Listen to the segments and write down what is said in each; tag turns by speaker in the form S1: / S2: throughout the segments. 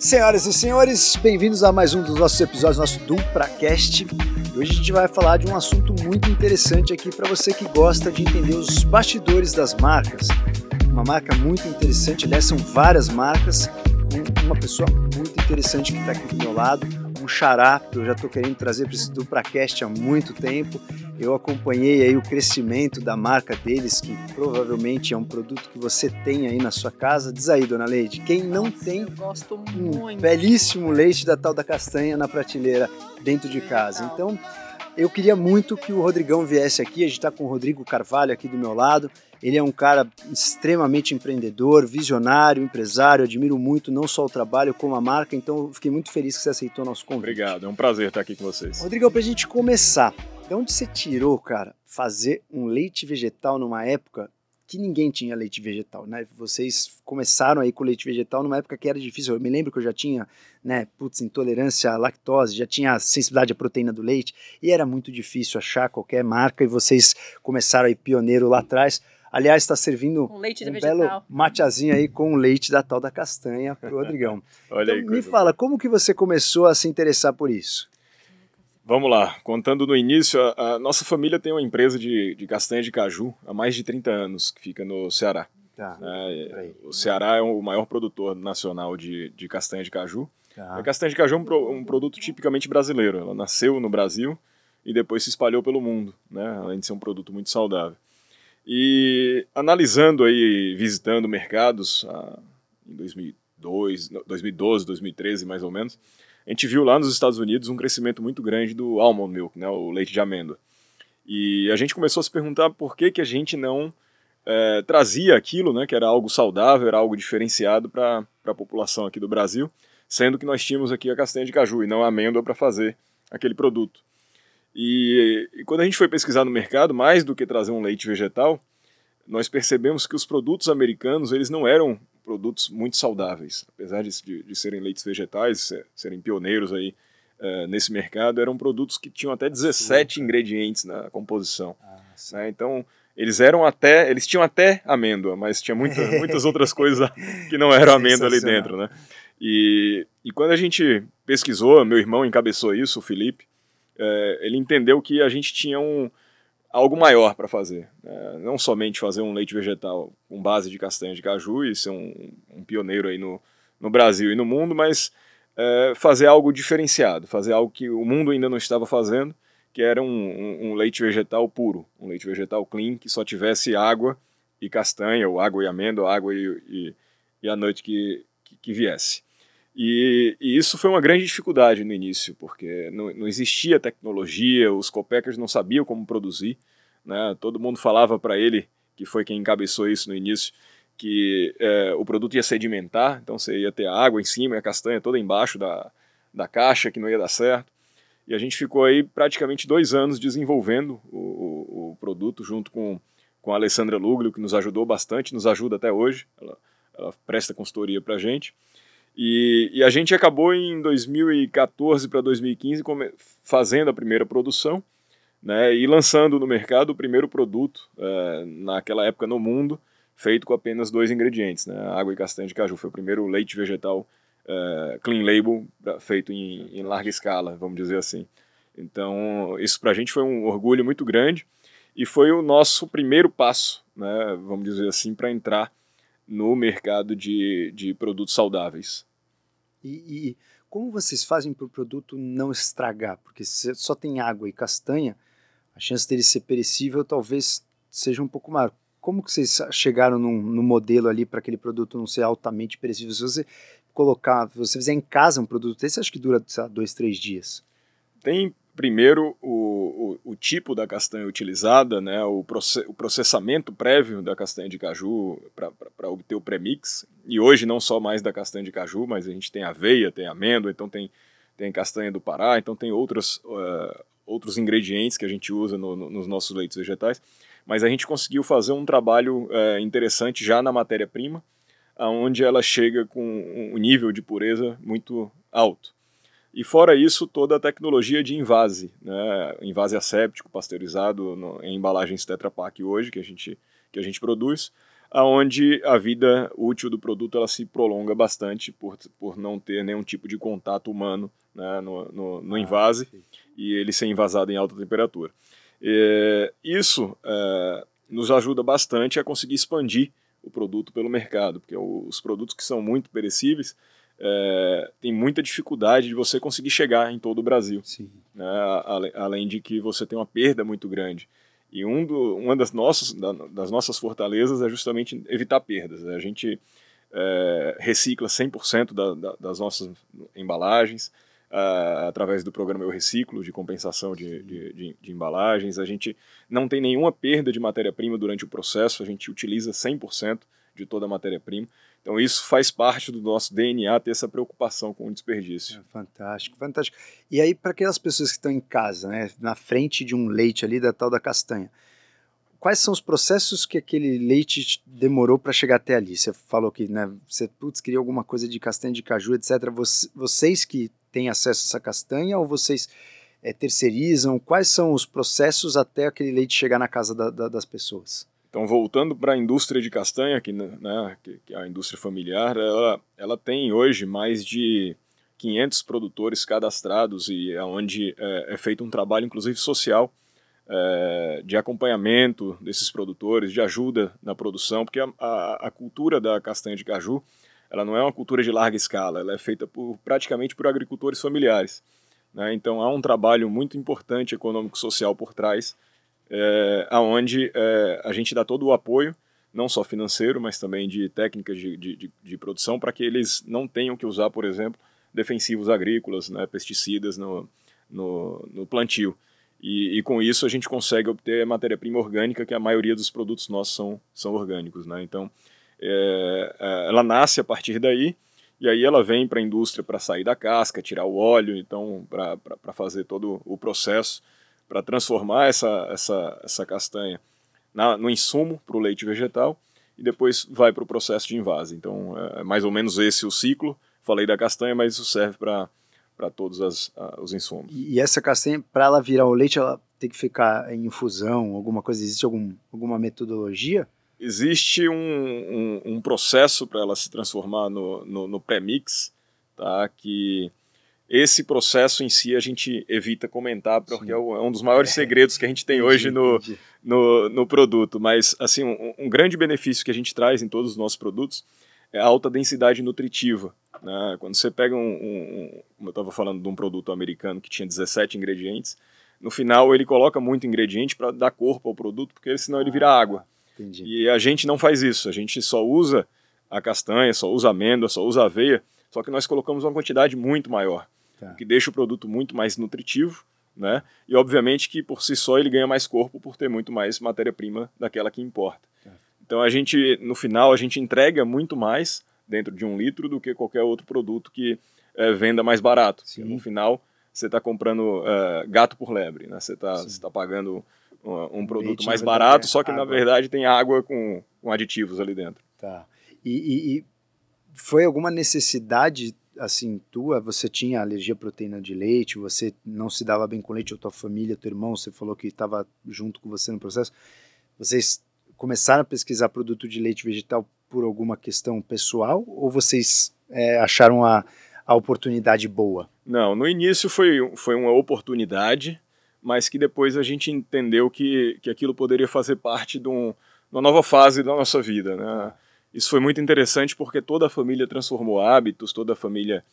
S1: Senhoras e senhores, bem-vindos a mais um dos nossos episódios, nosso DupraCast. E hoje a gente vai falar de um assunto muito interessante aqui para você que gosta de entender os bastidores das marcas. Uma marca muito interessante, aliás, são várias marcas, com uma pessoa muito interessante que está aqui do meu lado, um xará que eu já estou querendo trazer para esse DupraCast há muito tempo. Eu acompanhei aí o crescimento da marca deles, que provavelmente é um produto que você tem aí na sua casa. Diz aí, dona Leide, quem não
S2: Nossa,
S1: tem
S2: eu gosto
S1: um
S2: muito.
S1: belíssimo leite da tal da castanha na prateleira dentro de casa. Então, eu queria muito que o Rodrigão viesse aqui. A gente está com o Rodrigo Carvalho aqui do meu lado. Ele é um cara extremamente empreendedor, visionário, empresário. Admiro muito não só o trabalho como a marca. Então, eu fiquei muito feliz que você aceitou o nosso convite.
S3: Obrigado, é um prazer estar aqui com vocês.
S1: Rodrigão, pra gente começar, de onde você tirou, cara, fazer um leite vegetal numa época que ninguém tinha leite vegetal, né? Vocês começaram aí com leite vegetal numa época que era difícil. Eu me lembro que eu já tinha, né, putz, intolerância à lactose, já tinha sensibilidade à proteína do leite e era muito difícil achar qualquer marca e vocês começaram aí pioneiro lá atrás. Aliás, está servindo
S2: Com leite de
S1: um
S2: vegetal.
S1: belo mateazinho aí com o leite da tal da castanha pro Rodrigão.
S3: Olha aí,
S1: Então, me
S3: coisa
S1: fala, como que você começou a se interessar por isso?
S3: Vamos lá, contando no início, a, a nossa família tem uma empresa de, de castanha de caju há mais de 30 anos, que fica no Ceará.
S1: Tá. Peraí.
S3: o Ceará é o maior produtor nacional de, de castanha de caju.
S1: Tá.
S3: A castanha de caju é um, um produto tipicamente brasileiro. Ela nasceu no Brasil e depois se espalhou pelo mundo, né? além de ser um produto muito saudável. E analisando aí, visitando mercados ah, em 2002, no- 2012, 2013 mais ou menos, a gente viu lá nos Estados Unidos um crescimento muito grande do almond milk, né, o leite de amêndoa. E a gente começou a se perguntar por que, que a gente não eh, trazia aquilo, né, que era algo saudável, era algo diferenciado para a população aqui do Brasil, sendo que nós tínhamos aqui a castanha de caju e não a amêndoa para fazer aquele produto. E, e quando a gente foi pesquisar no mercado, mais do que trazer um leite vegetal, nós percebemos que os produtos americanos eles não eram produtos muito saudáveis, apesar de, de, de serem leites vegetais, se- serem pioneiros aí eh, nesse mercado, eram produtos que tinham até 17 ingredientes na composição.
S1: Ah, sim.
S3: né? Então eles eram até, eles tinham até amêndoa, mas tinha muita, muitas outras coisas que não eram amêndoa ali dentro, né? E, e quando a gente pesquisou, meu irmão encabeçou isso, o Felipe, eh, ele entendeu que a gente tinha um algo maior para fazer, né? não somente fazer um leite vegetal com base de castanha de caju e ser um, um pioneiro aí no, no Brasil e no mundo, mas eh, fazer algo diferenciado, fazer algo que o mundo ainda não estava fazendo, que era um, um- um leite vegetal puro, um leite vegetal clean que só tivesse água e castanha, ou água e amêndoa, água e, e, e a noite que, que, que viesse. E, e isso foi uma grande dificuldade no início, porque não, não existia tecnologia, os copackers não sabiam como produzir, né? todo mundo falava para ele, que foi quem encabeçou isso no início, que eh, o produto ia sedimentar, então você ia ter a água em cima e a castanha toda embaixo da, da caixa, que não ia dar certo. E a gente ficou aí praticamente dois anos desenvolvendo o, o, o produto junto com, com a Alessandra Luglio, que nos ajudou bastante, nos ajuda até hoje, ela, ela presta consultoria para a gente. E, e a gente acabou em 2014 para 2015 come- fazendo a primeira produção né, e lançando no mercado o primeiro produto, eh, naquela época no mundo, feito com apenas dois ingredientes, né, água e castanha de caju. Foi o primeiro leite vegetal eh, clean label feito em, em larga escala, vamos dizer assim. Então, isso para a gente foi um orgulho muito grande e foi o nosso primeiro passo, né, vamos dizer assim, para entrar no mercado de, de produtos saudáveis.
S1: E, e como vocês fazem para o produto não estragar? Porque se só tem água e castanha, a chance dele ser perecível talvez seja um pouco maior. Como que vocês chegaram num, no modelo ali para aquele produto não ser altamente perecível? Se você colocar, se você fizer em casa um produto desse, acho que dura lá, dois, três dias.
S3: Tem primeiro o, o, o tipo da castanha utilizada, né, o, proce o processamento prévio da castanha de caju para obter o premix. E hoje não só mais da castanha de caju, mas a gente tem aveia, tem amêndoa, então tem, tem castanha do Pará, então tem outros, uh, outros ingredientes que a gente usa no, no, nos nossos leites vegetais. Mas a gente conseguiu fazer um trabalho uh, interessante já na matéria-prima, onde ela chega com um nível de pureza muito alto. E fora isso, toda a tecnologia de invase, né? invase asséptico, pasteurizado no, em embalagens Tetra Pak hoje, que a gente, que a gente produz, aonde a vida útil do produto ela se prolonga bastante por, por não ter nenhum tipo de contato humano né, no, no, no, ah, invase e ele ser invasado em alta temperatura. É, isso é, nos ajuda bastante a conseguir expandir o produto pelo mercado, porque os produtos que são muito perecíveis é, tem muita dificuldade de você conseguir chegar em todo o Brasil. Né, além de que você tem uma perda muito grande. E um do, uma das nossas, das nossas fortalezas é justamente evitar perdas. A gente é, recicla 100% da, da, das nossas embalagens, uh, através do programa Eu Reciclo, de compensação de, de, de, de, embalagens. A gente não tem nenhuma perda de matéria-prima durante o processo, a gente utiliza 100% de toda a matéria-prima. Então isso faz parte do nosso DNA ter essa preocupação com o desperdício.
S1: É, fantástico, fantástico. E aí para aquelas pessoas que estão em casa, né, na frente de um leite ali da tal da castanha, quais são os processos que aquele leite demorou para chegar até ali? Você falou que né, você putz, queria alguma coisa de castanha de caju, etc. Vocês que têm acesso a essa castanha ou vocês é, terceirizam? Quais são os processos até aquele leite chegar na casa da, da, das pessoas?
S3: Então, voltando para a indústria de castanha, que, né, que, é a indústria familiar, ela, ela tem hoje mais de 500 produtores cadastrados e é onde é, é feito um trabalho, inclusive social, é, de acompanhamento desses produtores, de ajuda na produção, porque a, a, a, cultura da castanha de caju ela não é uma cultura de larga escala, ela é feita por, praticamente por agricultores familiares. Né? Então há um trabalho muito importante econômico-social por trás, é, aonde é, a gente dá todo o apoio, não só financeiro, mas também de técnicas de, de, de produção, para que eles não tenham que usar, por exemplo, defensivos agrícolas, né, pesticidas no, no, no plantio. E, e, com isso a gente consegue obter matéria-prima orgânica, que a maioria dos produtos nossos são, são orgânicos. Né? Então, é, ela nasce a partir daí, e aí ela vem para a indústria para sair da casca, tirar o óleo, então para fazer todo o processo para transformar essa, essa, essa castanha na, no insumo para o leite vegetal e depois vai para o processo de invase. Então é mais ou menos esse o ciclo. Falei da castanha, mas isso serve para para todos as, os insumos.
S1: E essa castanha, para ela virar o leite, ela tem que ficar em infusão, alguma coisa? Existe algum, alguma metodologia?
S3: Existe um, um, um processo para ela se transformar no, no, no pré-mix, tá? que esse processo em si a gente evita comentar, porque é, é um dos maiores segredos que a gente tem hoje no, no, no produto. Mas, assim, um, um, grande benefício que a gente traz em todos os nossos produtos é a alta densidade nutritiva. Né? Quando você pega um, um como eu estava falando de um produto americano que tinha 17 ingredientes, no final ele coloca muito ingrediente para dar corpo ao produto, porque senão ele vira ah, água. Entendi. E a gente não faz isso, a gente só usa a castanha, só usa amêndoa, só usa aveia, só que nós colocamos uma quantidade muito maior tá. que deixa o produto muito mais nutritivo, né? E obviamente que por si só ele ganha mais corpo por ter muito mais matéria-prima daquela que importa. Tá. Então a gente, no final, a gente entrega muito mais dentro de um litro do que qualquer outro produto que é, venda mais barato. No final, você está comprando é, gato por lebre, né? Você está tá pagando um, um produto mais barato, só que água. na verdade tem água com, com aditivos ali dentro.
S1: Tá. E, e, e foi alguma necessidade assim, tua, você tinha alergia à proteína de leite, você não se dava bem com leite, ou tua família, teu irmão, você falou que estava junto com você no processo. Vocês começaram a pesquisar produto de leite vegetal por alguma questão pessoal ou vocês é, acharam a, a oportunidade boa?
S3: Não, no início foi, foi uma oportunidade, mas que depois a gente entendeu que, que aquilo poderia fazer parte de, um, uma nova fase da nossa vida, né? Isso foi muito interessante porque toda a família transformou hábitos, toda a família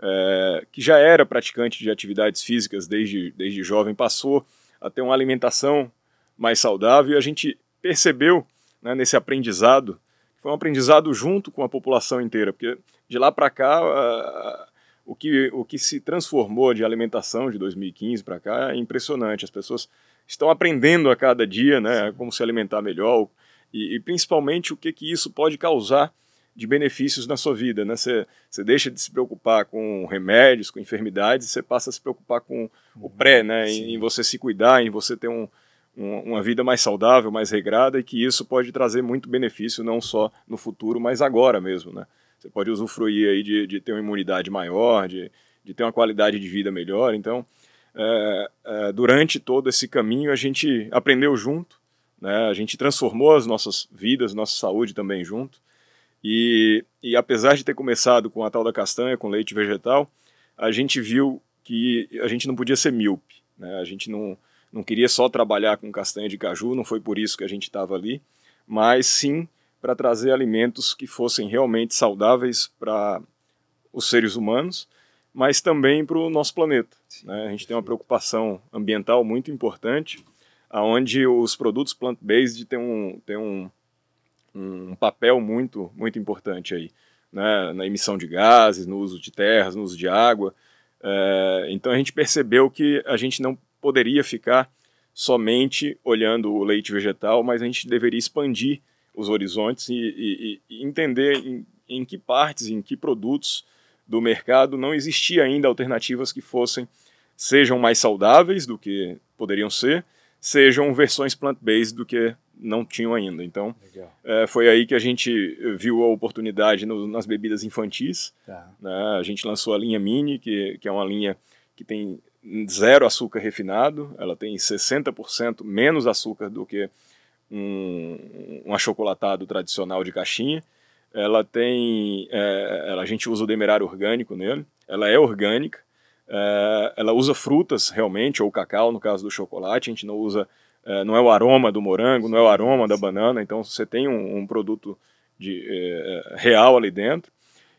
S3: é, que já era praticante de atividades físicas desde, desde jovem passou a ter uma alimentação mais saudável e a gente percebeu né, nesse aprendizado, foi um aprendizado junto com a população inteira, porque de lá para cá uh, o, que, o que se transformou de alimentação de 2015 para cá é impressionante, as pessoas estão aprendendo a cada dia né, como se alimentar melhor, e, e, principalmente o que, que isso pode causar de benefícios na sua vida. Né? Você, você deixa de se preocupar com remédios, com enfermidades, você passa a se preocupar com o pré, né? Em, em, você se cuidar, em você ter um, um, uma vida mais saudável, mais regrada, e que isso pode trazer muito benefício, não só no futuro, mas agora mesmo. Né? Você pode usufruir aí de, de ter uma imunidade maior, de, de ter uma qualidade de vida melhor. Então, é, é, durante todo esse caminho, a gente aprendeu junto, Né? A gente transformou as nossas vidas, nossa saúde também junto. E, e apesar de ter começado com a tal da castanha, com leite vegetal, a gente viu que a gente não podia ser míope. Né? A gente não, não queria só trabalhar com castanha de caju, não foi por isso que a gente estava ali, mas sim para trazer alimentos que fossem realmente saudáveis para os seres humanos, mas também para o nosso planeta. Né? A gente tem uma preocupação ambiental muito importante, aonde os produtos plant-based têm um, têm um, um papel muito, muito importante aí, né, na emissão de gases, no uso de terras, no uso de água. É, então a gente percebeu que a gente não poderia ficar somente olhando o leite vegetal, mas a gente deveria expandir os horizontes e, e, e entender em, em que partes, em que produtos do mercado não existia ainda alternativas que fossem sejam mais saudáveis do que poderiam ser, sejam versões plant-based do que não tinham ainda. Então, é, foi aí que a gente viu a oportunidade no, nas bebidas infantis. Tá. Né? A gente lançou a linha Mini, que, que é uma linha que tem zero açúcar refinado, ela tem 60% menos açúcar do que um, um achocolatado tradicional de caixinha. Ela tem, é, ela, a gente usa o demerário orgânico nele, ela é orgânica, é, ela usa frutas realmente, ou cacau no caso do chocolate, a gente não usa é, não é o aroma do morango, não é o aroma da banana, então você tem um, um produto de, é, é, real ali dentro.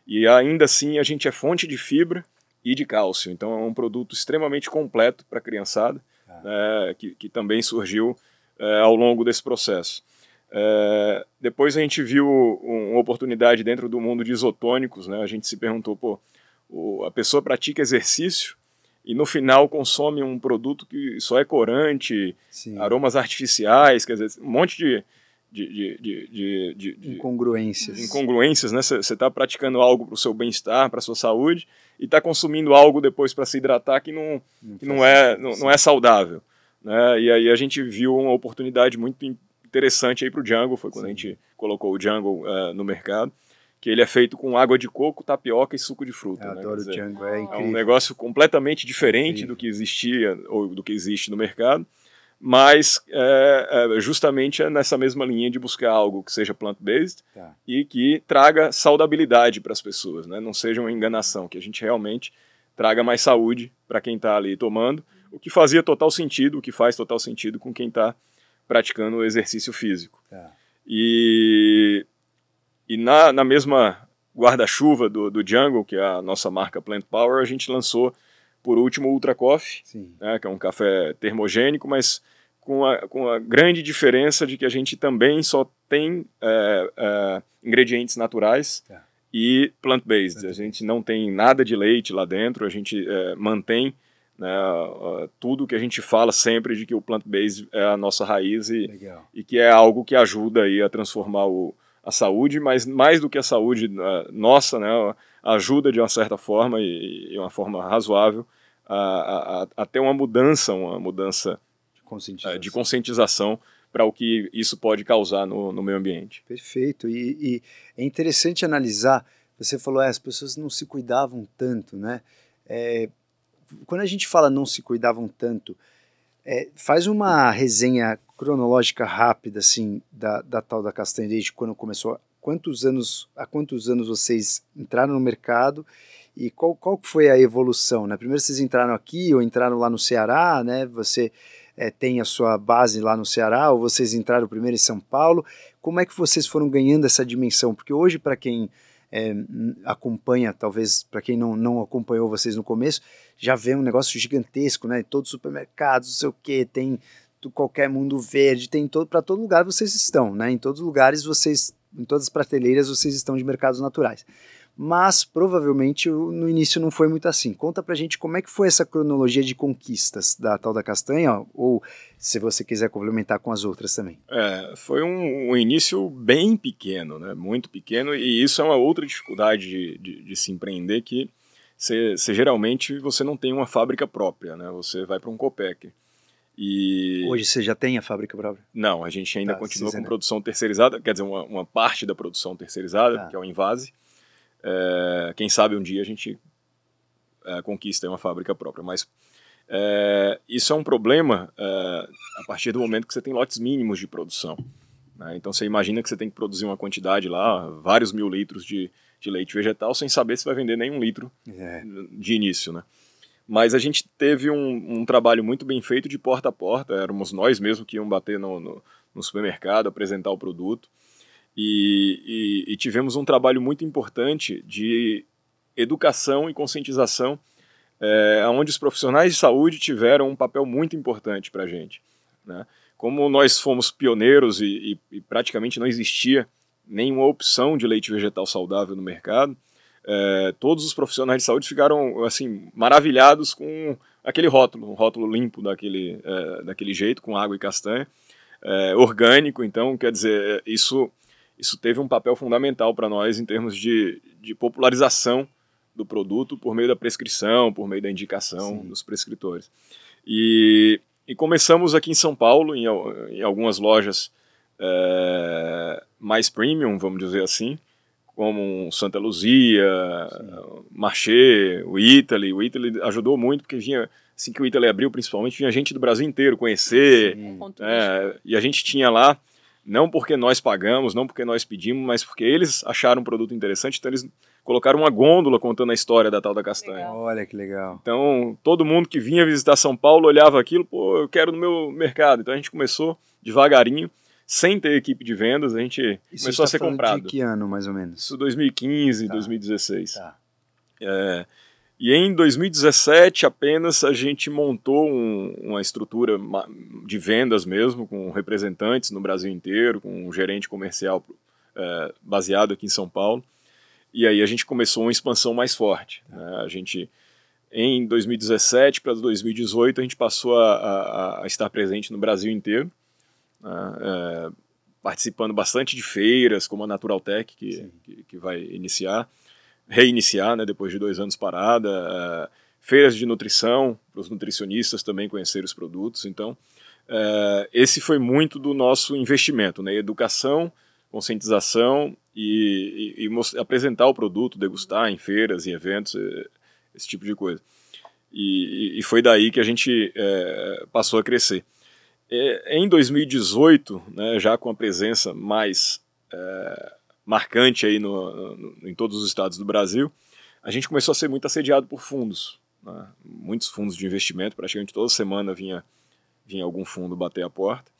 S3: E ainda assim a gente é fonte de fibra e de cálcio, então é um produto extremamente completo para a criançada, ah. que, que, também surgiu é, ao longo desse processo. É, depois a gente viu uma oportunidade dentro do mundo de isotônicos, né? a gente se perguntou, pô, o, a pessoa pratica exercício e no final consome um produto que só é corante, Sim. aromas artificiais, quer dizer, um monte de, de, de, de,
S1: incongruências.
S3: Incongruências, né? Você está praticando algo para o seu bem-estar, para a sua saúde, e está consumindo algo depois para se hidratar que não, não, que não, é, não, não, é saudável. Né? E aí a gente viu uma oportunidade muito interessante aí para o Jungle, foi quando Sim. a gente colocou o Jungle uh, no mercado que ele é feito com água de coco, tapioca e suco de fruta. Eu
S1: né? adoro dizer, o Django, é incrível.
S3: É um negócio completamente diferente do que existia ou do que existe no mercado, mas é, é, justamente é nessa mesma linha de buscar algo que seja plant-based tá. e que traga saudabilidade para as pessoas, né? não seja uma enganação, que a gente realmente traga mais saúde para quem está ali tomando, o que fazia total sentido, o que faz total sentido com quem está praticando o exercício físico. Tá. E e na, na mesma guarda-chuva do, do Jungle, que é a nossa marca Plant Power, a gente lançou por último o Ultra Coffee, né, que é um café termogênico, mas com a, com a grande diferença de que a gente também só tem é, é, ingredientes naturais é. e plant-based. A gente não tem nada de leite lá dentro, a gente é, mantém né, tudo que a gente fala sempre de que o plant-based é a nossa raiz e, e que é algo que ajuda aí a transformar o, a saúde, mas mais do que a saúde nossa, né, ajuda de uma certa forma e, e uma forma razoável a, a, a, ter uma mudança, uma mudança
S1: de conscientização, uh,
S3: de conscientização para o que isso pode causar no, no meio ambiente.
S1: Perfeito. E, e, é interessante analisar. Você falou, é, as pessoas não se cuidavam tanto, né? É, quando a gente fala não se cuidavam tanto, é, faz uma resenha cronológica rápida, assim, da, da tal da castanha desde quando começou. Quantos anos, há quantos anos vocês entraram no mercado e qual, qual foi a evolução, né? Primeiro vocês entraram aqui ou entraram lá no Ceará, né? Você é, tem a sua base lá no Ceará ou vocês entraram primeiro em São Paulo? Como é que vocês foram ganhando essa dimensão? Porque hoje, para quem é, acompanha, talvez para quem não, não acompanhou vocês no começo, já vê um negócio gigantesco, né? Todos os supermercados, não sei o que, tem qualquer mundo verde, tem todo para todo lugar vocês estão, né? Em todos os lugares vocês, em todas as prateleiras vocês estão de mercados naturais. Mas provavelmente no início não foi muito assim. Conta pra gente como é que foi essa cronologia de conquistas da tal da castanha, ou se você quiser complementar com as outras também.
S3: É, foi um, um início bem pequeno, né? Muito pequeno, e isso é uma outra dificuldade de, de, de se empreender que você, geralmente você não tem uma fábrica própria, né? Você vai para um Copec. E...
S1: Hoje você já tem a fábrica própria?
S3: Não, a gente ainda tá, continua com produção terceirizada, quer dizer, uma, uma, parte da produção terceirizada, tá. que é o Invase. É, quem sabe um dia a gente é, conquista uma fábrica própria, mas É, isso é um problema é, a partir do momento que você tem lotes mínimos de produção. Né? Então você imagina que você tem que produzir uma quantidade lá, vários mil litros de, de leite vegetal, sem saber se vai vender nenhum litro é. de início. Né? Mas a gente teve um, um, trabalho muito bem feito de porta a porta, éramos nós mesmos que iam bater no, no, no supermercado, apresentar o produto. E, e, e, tivemos um trabalho muito importante de educação e conscientização, é, onde os profissionais de saúde tiveram um papel muito importante para a gente. Né? Como nós fomos pioneiros e, e, praticamente não existia nenhuma opção de leite vegetal saudável no mercado, é, todos os profissionais de saúde ficaram assim maravilhados com aquele rótulo, um rótulo limpo daquele, é, daquele jeito, com água e castanha, é, orgânico. Então, quer dizer, isso isso teve um papel fundamental para nós em termos de, de popularização do produto por meio da prescrição, por meio da indicação Sim. dos prescritores. E, e, começamos aqui em São Paulo, em, em algumas lojas é, mais premium, vamos dizer assim, como Santa Luzia, Sim. Marché, o Italy. O Italy ajudou muito porque vinha, assim que o Italy abriu, principalmente, vinha gente do Brasil inteiro conhecer. É, e a gente tinha lá não porque nós pagamos, não porque nós pedimos, mas porque eles acharam um produto interessante, então eles colocaram uma gôndola contando a história da tal da castanha.
S1: Legal. Olha que legal.
S3: Então, todo mundo que vinha visitar São Paulo olhava aquilo, pô, eu quero no meu mercado. Então a gente começou devagarinho, sem ter equipe de vendas, a gente Isso começou a tá ser comprado.
S1: De que ano, mais ou menos?
S3: Isso 2015, tá. 2016. Tá. É, e em 2017 apenas a gente montou um, uma estrutura de vendas mesmo, com representantes no Brasil inteiro, com um gerente comercial é, baseado aqui em São Paulo. E aí a gente começou uma expansão mais forte. Né? A gente, em 2017 para 2018, a gente passou a, a, a, estar presente no Brasil inteiro, né? é, participando bastante de feiras, como a Naturaltech, que, que, que vai iniciar reiniciar, né, depois de dois anos parada, uh, feiras de nutrição, para os nutricionistas também conhecer os produtos. Então, uh, esse foi muito do nosso investimento, né, educação, conscientização e, e, e apresentar o produto, degustar em feiras e eventos, eh, esse tipo de coisa. E, e foi daí que a gente passou a crescer. em 2018, né, já com a presença mais marcante aí no, no, em todos os estados do Brasil, a gente começou a ser muito assediado por fundos. Né? Muitos fundos de investimento, praticamente toda semana vinha, vinha algum fundo bater a porta.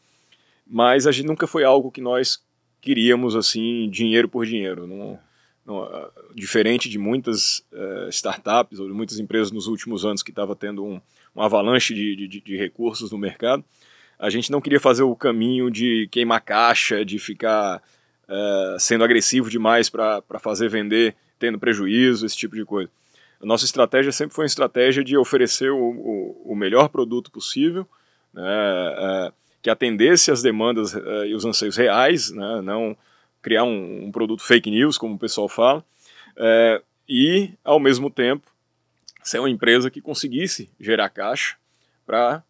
S3: Mas a gente nunca foi algo que nós queríamos assim, dinheiro por dinheiro. Não, não, ah, diferente de muitas uh, startups ou de muitas empresas nos últimos anos que estava tendo um, um avalanche de, de, de recursos no mercado, a gente não queria fazer o caminho de queimar caixa, de ficar uh, sendo agressivo demais para fazer vender, tendo prejuízo, esse tipo de coisa. A nossa estratégia sempre foi uma estratégia de oferecer o, o, o melhor produto possível, né, uh, que atendesse as demandas uh, e os anseios reais, né, não criar um, um, produto fake news, como o pessoal fala, e, ao mesmo tempo, ser uma empresa que conseguisse gerar caixa para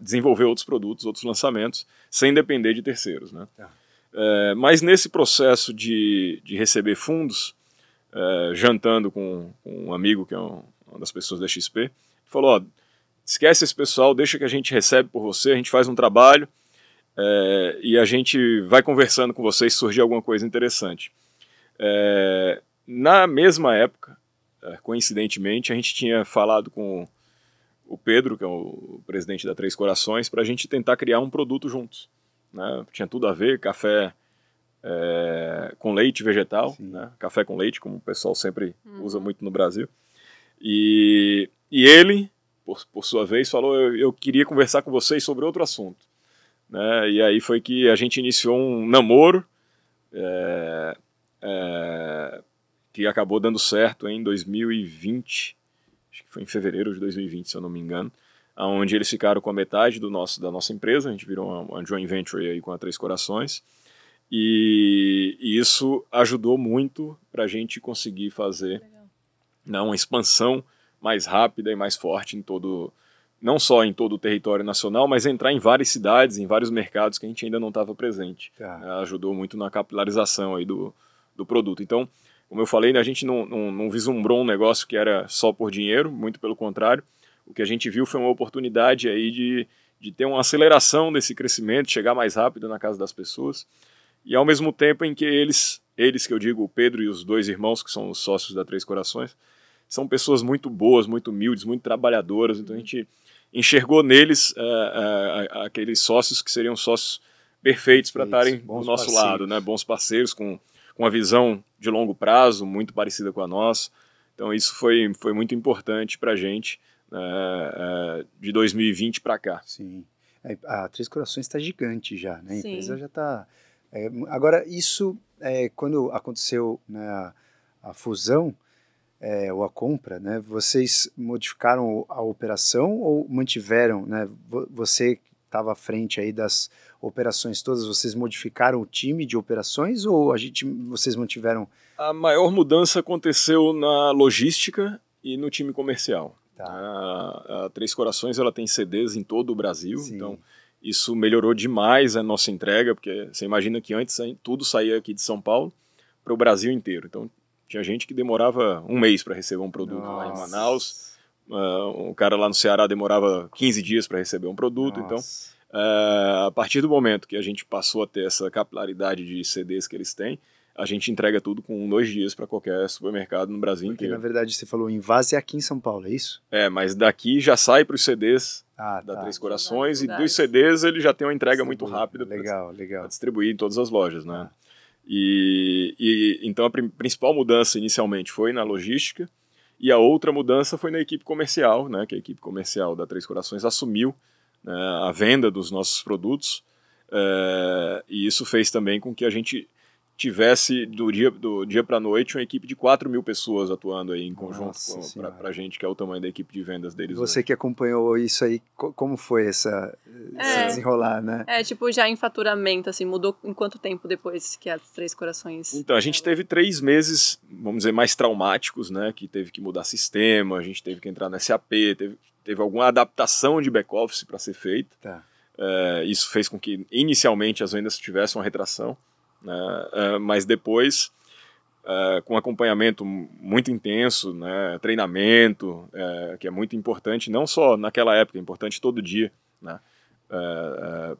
S3: desenvolver outros produtos, outros lançamentos, sem depender de terceiros. Né? Tá. É, mas nesse processo de, de receber fundos, é, jantando com, com, um amigo que é um, uma das pessoas da XP, falou: ó, esquece esse pessoal, deixa que a gente recebe por você, a gente faz um trabalho é, e a gente vai conversando com vocês se surgir alguma coisa interessante. É, na mesma época, é, coincidentemente, a gente tinha falado com o Pedro, que é o presidente da Três Corações, para a gente tentar criar um produto juntos né? Tinha tudo a ver, café é, com leite vegetal, né? Café com leite, como o pessoal sempre uhum. usa muito no Brasil. E, e ele, por, por sua vez, falou: eu, eu queria conversar com vocês sobre outro assunto. Né? E aí foi que a gente iniciou um namoro é, é, que acabou dando certo em 2020, acho que foi em fevereiro de 2020, se eu não me engano onde eles ficaram com a metade do nosso, da nossa empresa, a gente virou uma, uma joint venture aí com a Três Corações, e, e isso ajudou muito para a gente conseguir fazer né, uma expansão mais rápida e mais forte em todo, não só em todo o território nacional, mas entrar em várias cidades, em vários mercados que a gente ainda não estava presente. Tá. Ajudou muito na capilarização aí do, do produto. Então, como eu falei, né, a gente não, não, não vislumbrou um negócio que era só por dinheiro, muito pelo contrário, o que a gente viu foi uma oportunidade aí de, de ter uma aceleração desse crescimento, chegar mais rápido na casa das pessoas. E ao mesmo tempo em que eles, eles que eu digo, o Pedro e os dois irmãos, que são os sócios da Três Corações, são pessoas muito boas, muito humildes, muito trabalhadoras. Então a gente enxergou neles uh, uh, aqueles sócios que seriam sócios perfeitos para estarem do nosso parceiros. lado, né? Bons parceiros com, com uma visão de longo prazo muito parecida com a nossa. Então isso foi, foi muito importante para a gente uh, de 2020 para cá.
S1: Sim. É, a Três Corações está gigante já, né? A Sim. empresa já está. É, agora, isso, é, quando aconteceu né, a, a fusão é, ou a compra, né, vocês modificaram a operação ou mantiveram? Né, você estava à frente aí das operações todas, vocês modificaram o time de operações ou a gente, vocês mantiveram?
S3: A maior mudança aconteceu na logística e no time comercial. Tá. A, a, Três Corações ela tem CDs em todo o Brasil, Sim. então isso melhorou demais a nossa entrega, porque você imagina que antes tudo saía aqui de São Paulo para o Brasil inteiro. Então tinha gente que demorava um mês para receber um produto nossa. lá em Manaus, uh, um cara lá no Ceará demorava 15 dias para receber um produto. Então, nossa. Então, uh, a partir do momento que a gente passou a ter essa capilaridade de CDs que eles têm, a gente entrega tudo com dois dias para qualquer supermercado no Brasil
S1: Porque,
S3: inteiro.
S1: na verdade, você falou em Vase aqui em São Paulo, é isso?
S3: É, mas daqui já sai para os CDs ah, da tá. Três Corações e dos CDs ele já tem uma entrega muito rápida
S1: para
S3: distribuir em todas as lojas, né? Ah. E, e, então a principal mudança inicialmente foi na logística e a outra mudança foi na equipe comercial, né? Que a equipe comercial da Três Corações assumiu né, a venda dos nossos produtos é, e isso fez também com que a gente tivesse do dia, do dia para a noite uma equipe de 4 mil pessoas atuando aí em conjunto para a gente, que é o tamanho da equipe de vendas deles.
S1: Você hoje. que acompanhou isso aí, como foi essa, é, desenrolar, né?
S2: É, tipo, já em faturamento, assim, mudou em quanto tempo depois que as Três Corações...
S3: Então, a gente teve três meses, vamos dizer, mais traumáticos, né, que teve que mudar sistema, a gente teve que entrar no SAP, teve, teve alguma adaptação de back-office para ser feita. Tá. É, isso fez com que, inicialmente, as vendas tivessem uma retração né? Uh, mas depois, uh, com acompanhamento muito intenso, né? treinamento, uh, que é muito importante, não só naquela época, é importante todo dia, né?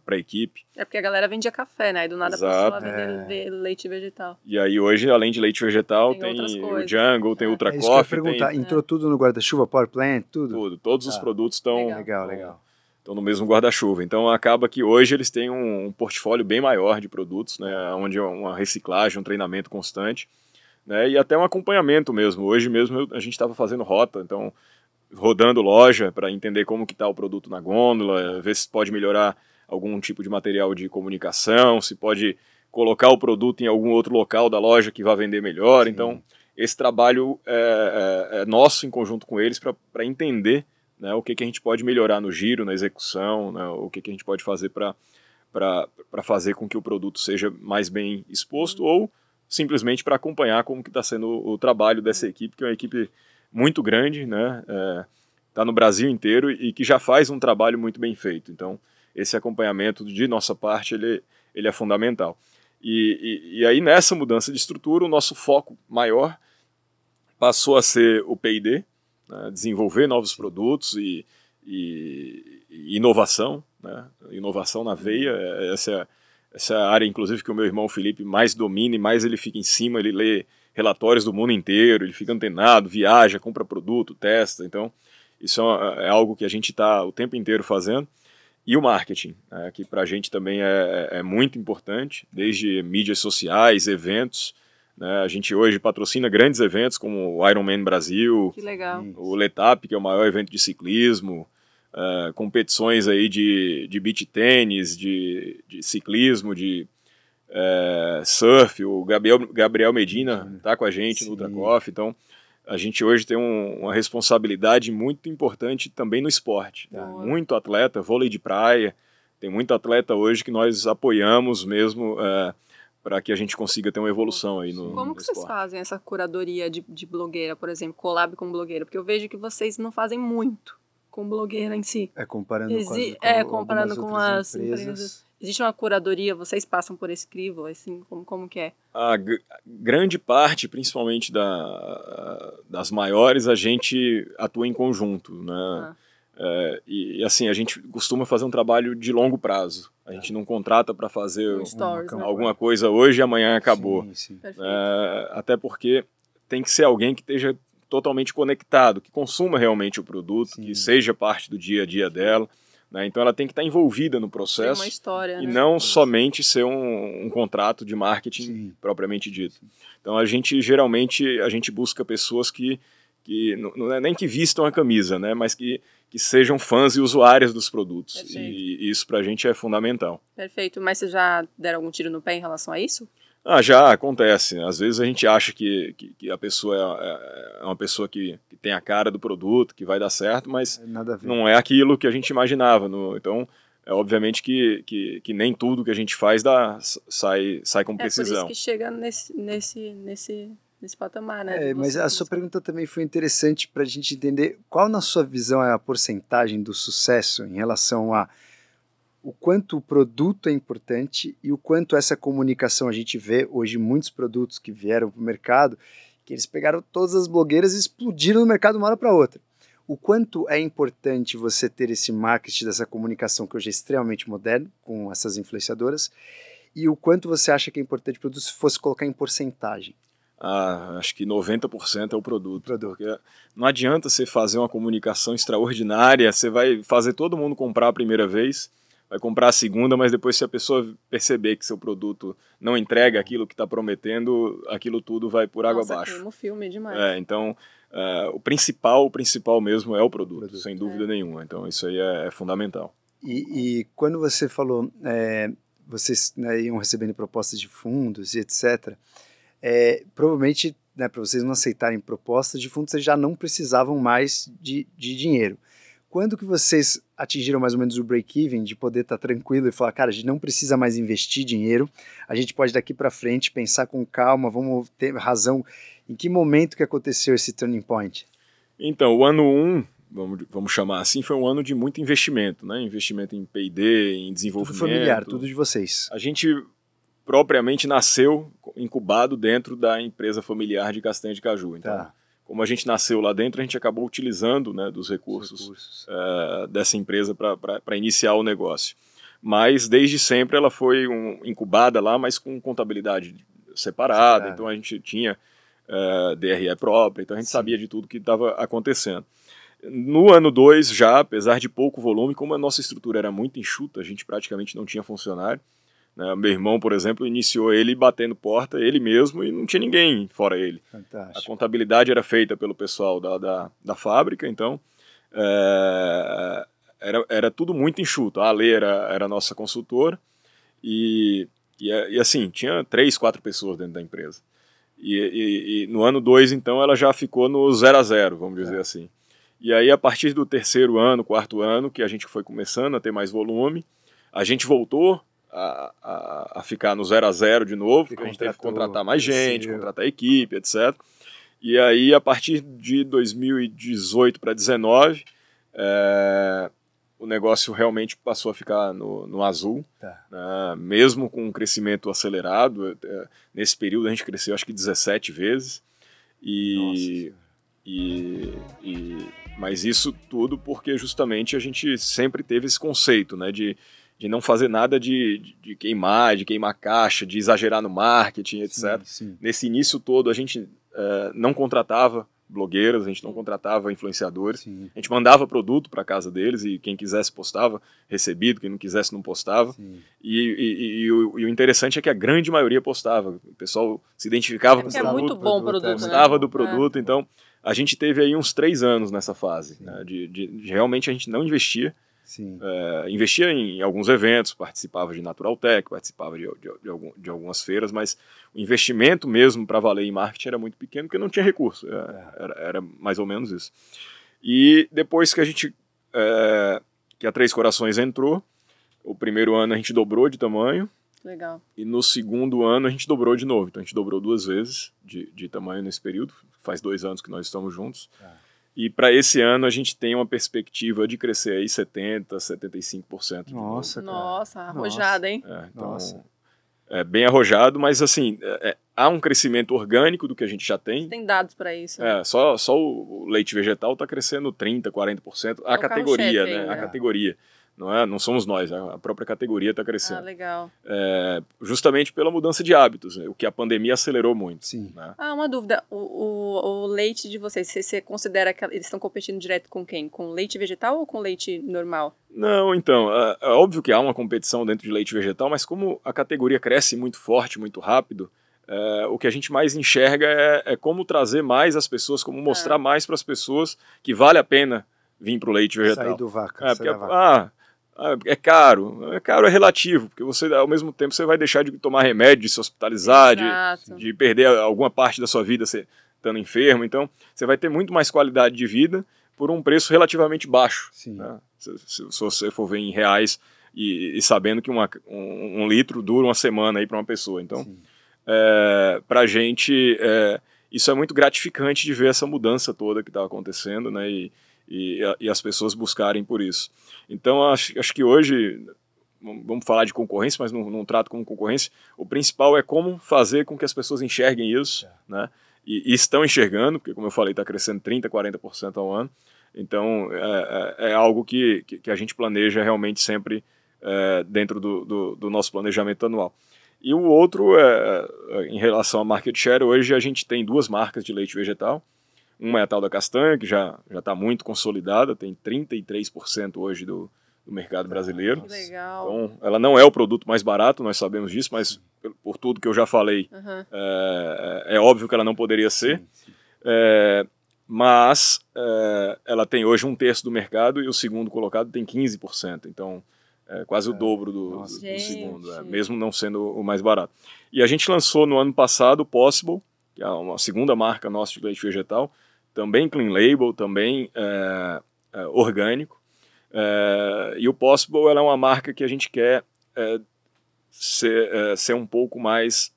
S3: para a equipe.
S2: É porque a galera vendia café, né? E do nada Exato. passou a vender é. leite vegetal.
S3: E aí hoje, além de leite vegetal, tem, tem o Jungle, tem é. Ultra é Coffee.
S1: perguntar, tem... entrou tudo no guarda-chuva, Power Plant, tudo?
S3: Tudo, todos os ah. produtos estão...
S1: Legal, legal
S3: estão no mesmo guarda-chuva. Então acaba que hoje eles têm um, um, portfólio bem maior de produtos, né, onde é uma reciclagem, um treinamento constante, né, e até um acompanhamento mesmo. Hoje mesmo eu, a gente estava fazendo rota, então rodando loja para entender como que está o produto na gôndola, ver se pode melhorar algum tipo de material de comunicação, se pode colocar o produto em algum outro local da loja que vai vender melhor. Sim. Então esse trabalho é, é, é nosso em conjunto com eles para entender né, o que, que a gente pode melhorar no giro, na execução, né, o que, que a gente pode fazer para fazer com que o produto seja mais bem exposto ou simplesmente para acompanhar como que está sendo o, trabalho dessa equipe, que é uma equipe muito grande, né, está é, no Brasil inteiro e que já faz um trabalho muito bem feito. Então, esse acompanhamento de nossa parte, ele, ele é fundamental. E, e, e aí, nessa mudança de estrutura, o nosso foco maior passou a ser o P&D, né, desenvolver novos produtos e, e, e inovação, né, inovação na veia, é, essa é, essa é a área, inclusive, que o meu irmão Felipe mais domina e mais ele fica em cima, ele lê relatórios do mundo inteiro, ele fica antenado, viaja, compra produto, testa, então isso é, é algo que a gente está o tempo inteiro fazendo. E o marketing, né, que para a gente também é, é, muito importante, desde mídias sociais, eventos, né? A gente hoje patrocina grandes eventos como o Ironman Brasil, o Letap, que é o maior evento de ciclismo, uh, competições aí de, de beach tênis, de, de ciclismo, de uh, surf. O Gabriel, Gabriel Medina está com a gente Sim. no Ultra Coffee, então a gente hoje tem um, uma responsabilidade muito importante também no esporte. Né? Muito atleta, vôlei de praia, tem muito atleta hoje que nós apoiamos mesmo. Uh, para que a gente consiga ter uma evolução aí no
S2: Como
S3: no
S2: que
S3: esporte.
S2: vocês fazem essa curadoria de, de blogueira, por exemplo, collab com blogueira? Porque eu vejo que vocês não fazem muito com blogueira em si.
S1: É comparando Exi
S2: com, as, com é, comparando com as empresas. empresas. Existe uma curadoria, vocês passam por esse crivo, assim, como, como que é?
S3: A grande parte, principalmente da, das maiores, a gente atua em conjunto, né? Ah. É, e, e, assim, a gente costuma fazer um trabalho de longo prazo. A gente não contrata para fazer
S2: Um stories, né?
S3: alguma coisa hoje e amanhã acabou.
S1: Sim, sim.
S3: É, até porque tem que ser alguém que esteja totalmente conectado, que consuma realmente o produto,
S1: Sim.
S3: que seja parte do dia a dia dela. né? Então ela tem que estar envolvida no processo
S2: uma história,
S3: e
S2: né?
S3: não somente ser um, um contrato de marketing
S1: Sim.
S3: propriamente dito. Então a gente geralmente a gente busca pessoas que, que não, não é nem que vistam a camisa, né, mas que, que sejam fãs e usuárias dos produtos.
S2: Perfeito.
S3: E, e isso pra gente é fundamental.
S2: Perfeito. Mas vocês já deram algum tiro no pé em relação a isso?
S3: Ah, já acontece. Às vezes a gente acha que, que, que a pessoa é, é uma pessoa que, que tem a cara do produto, que vai dar certo, mas
S1: Nada a ver.
S3: não é aquilo que a gente imaginava. No, então, é obviamente que, que, que nem tudo que a gente faz dá, sai, sai com
S2: É por isso
S3: precisão.
S2: que chega nesse, nesse, nesse, nesse patamar, né?
S1: É, mas a sua pergunta também foi interessante para a gente entender qual, na sua visão, é a porcentagem do sucesso em relação a o quanto o produto é importante e o quanto essa comunicação a gente vê hoje muitos produtos que vieram para o mercado que eles pegaram todas as blogueiras e explodiram no mercado de uma hora para outra. O quanto é importante você ter esse marketing dessa comunicação que hoje é extremamente moderno com essas influenciadoras e o quanto você acha que é importante o produto se fosse colocar em porcentagem.
S3: Ah, acho que 90% é o produto.
S1: Produto.
S3: Porque não adianta você fazer uma comunicação extraordinária, você vai fazer todo mundo comprar a primeira vez, vai comprar a segunda, mas depois se a pessoa perceber que seu produto não entrega aquilo que está prometendo, aquilo tudo vai por água
S2: Nossa,
S3: abaixo.
S2: o filme demais.
S3: É, então, é, o principal, o principal mesmo é o produto,
S1: Produto.
S3: sem dúvida nenhuma. Então, isso aí é, é fundamental.
S1: E, e quando você falou, é, vocês né, iam recebendo propostas de fundos e etc., é, provavelmente, né, para vocês não aceitarem propostas de fundos, vocês já não precisavam mais de, de dinheiro. Quando que vocês atingiram mais ou menos o break-even de poder estar tranquilo e falar, cara, a gente não precisa mais investir dinheiro, a gente pode daqui para frente pensar com calma, vamos ter razão. Em que momento que aconteceu esse turning point?
S3: Então, o ano 1, um, vamos, vamos chamar assim, foi um ano de muito investimento, né? Investimento em P&D, em
S1: Tudo
S3: desenvolvimento.
S1: familiar, tudo de vocês.
S3: A gente propriamente nasceu incubado dentro da empresa familiar de Castanha de Caju. Então,
S1: Tá.
S3: como a gente nasceu lá dentro, a gente acabou utilizando né, dos recursos,
S1: Recursos.
S3: eh, dessa empresa para iniciar o negócio. Mas desde sempre ela foi um, incubada lá, mas com contabilidade separada. Então a gente tinha eh, DRE própria, então a gente
S1: Sim.
S3: sabia de tudo que estava acontecendo. No ano 2, já, apesar de pouco volume, como a nossa estrutura era muito enxuta, a gente praticamente não tinha funcionário. Né? Meu irmão, por exemplo, iniciou ele batendo porta, ele mesmo, e não tinha ninguém fora ele. A
S1: Fantástico.
S3: contabilidade era feita pelo pessoal da, da, da fábrica, então é, era, era tudo muito enxuto. A Ale era, era a nossa consultora e, e, e, assim, tinha três, quatro pessoas dentro da empresa. E, e- e no ano 2, então, ela já ficou no zero a zero, vamos dizer
S1: Tá.
S3: assim. E aí, a partir do terceiro ano, quarto ano, que a gente foi começando a ter mais volume, a gente voltou a, a, a ficar no zero a zero de novo,
S1: Porque
S3: a gente teve que contratar mais gente, contratar equipe, etc. E aí, a partir de 2018 para 2019, é, o negócio realmente passou a ficar no, no azul,
S1: Tá.
S3: né? mesmo com um crescimento acelerado. é, Nesse período, a gente cresceu acho que 17 vezes. E, e, e- mas isso tudo porque justamente a gente sempre teve esse conceito, né, de, de não fazer nada de, de- de queimar, de queimar caixa, de exagerar no marketing, etc.
S1: Sim, sim.
S3: Nesse início todo, a gente eh, não contratava blogueiras, a gente não contratava influenciadores.
S1: Sim,
S3: A gente mandava produto para casa deles e quem quisesse postava, recebido, quem não quisesse não postava. E, e- e- o, e o interessante é que a grande maioria postava. O pessoal se identificava
S2: É
S3: com o
S2: é
S1: Gostava
S2: muito
S3: produto,
S2: bom o
S1: produto,
S2: produto,
S1: é,
S2: né?
S3: gostava do
S2: É.
S3: produto. Então, a gente teve aí uns três anos nessa fase. né, de, de- de- realmente a gente não investia.
S1: Sim.
S3: É, investia em alguns eventos, participava de Natural Tech, participava de, de, de algum- de algumas feiras, mas o investimento mesmo para valer em marketing era muito pequeno, porque não tinha recurso. É, Era, era mais ou menos isso. E depois que a gente. é, que a Três Corações entrou, o primeiro ano a gente dobrou de tamanho,
S2: Legal.
S3: e no segundo ano a gente dobrou de novo. Então a gente dobrou duas vezes de, de tamanho nesse período. Faz dois anos que nós estamos juntos.
S1: Tá.
S3: E para esse ano a gente tem uma perspectiva de crescer aí 70%, 75%. de novo.
S1: Nossa, cara.
S2: Nossa, arrojada, hein?
S3: É, então,
S1: Nossa.
S3: é, bem arrojado, mas assim, é, é há um crescimento orgânico do que a gente já tem.
S2: Tem dados para isso. Né?
S3: É, só, só o leite vegetal está crescendo 30%, 40%. A é categoria, né? A categoria não é? Não somos nós, a própria categoria está crescendo. Ah,
S2: legal.
S3: É, justamente pela mudança de hábitos, né? o que a pandemia acelerou muito.
S1: Sim.
S3: Né?
S2: Ah, uma dúvida. O, o, o leite de vocês, você, você considera que eles estão competindo direto com quem? Com leite vegetal ou com leite normal?
S3: Não, então, é, é óbvio que há uma competição dentro de leite vegetal, mas como a categoria cresce muito forte, muito rápido, é, o que a gente mais enxerga é, é, como trazer mais as pessoas, como mostrar ah. mais para as pessoas que vale a pena vir para o leite vegetal.
S1: Sair do vaca.
S3: É, porque, vaca. Ah, ah, é caro. É caro, é relativo, porque você, ao mesmo tempo, você vai deixar de tomar remédio, de se hospitalizar, de, de, perder alguma parte da sua vida você, estando enfermo. Então, você vai ter muito mais qualidade de vida por um preço relativamente baixo. Né? Se, se, se, você for ver em reais e, e sabendo que uma, um, um, litro dura uma semana aí para uma pessoa. Então, é, para a gente, é, isso é muito gratificante de ver essa mudança toda que está acontecendo, né? E, e, e as pessoas buscarem por isso. Então, acho, acho que hoje, vamos falar de concorrência, mas não, não trato como concorrência, o principal é como fazer com que as pessoas enxerguem isso, é. né? E, e, estão enxergando, porque, como eu falei, está crescendo 30%, 40% ao ano. Então, é, é, é algo que, que, que, a gente planeja realmente sempre é, dentro do, do, do, nosso planejamento anual. E o outro, é, é, em relação a market share, hoje a gente tem duas marcas de leite vegetal. Uma é a tal da castanha, que já está muito consolidada, tem 33% hoje do, do mercado brasileiro.
S2: Que legal.
S3: Então, ela não é o produto mais barato, nós sabemos disso, mas por tudo que eu já falei,
S2: uhum.
S3: é, é, óbvio que ela não poderia ser. Sim, sim. É, mas é, ela tem hoje um terço do mercado e o segundo colocado tem 15%. Então, é quase o é. dobro do, do, do segundo, é, mesmo não sendo o mais barato. E a gente lançou no ano passado o Possible, que é uma segunda marca nossa de leite vegetal, também clean label, também é, é, orgânico. É, e o Possible é uma marca que a gente quer é, ser, é, ser um pouco mais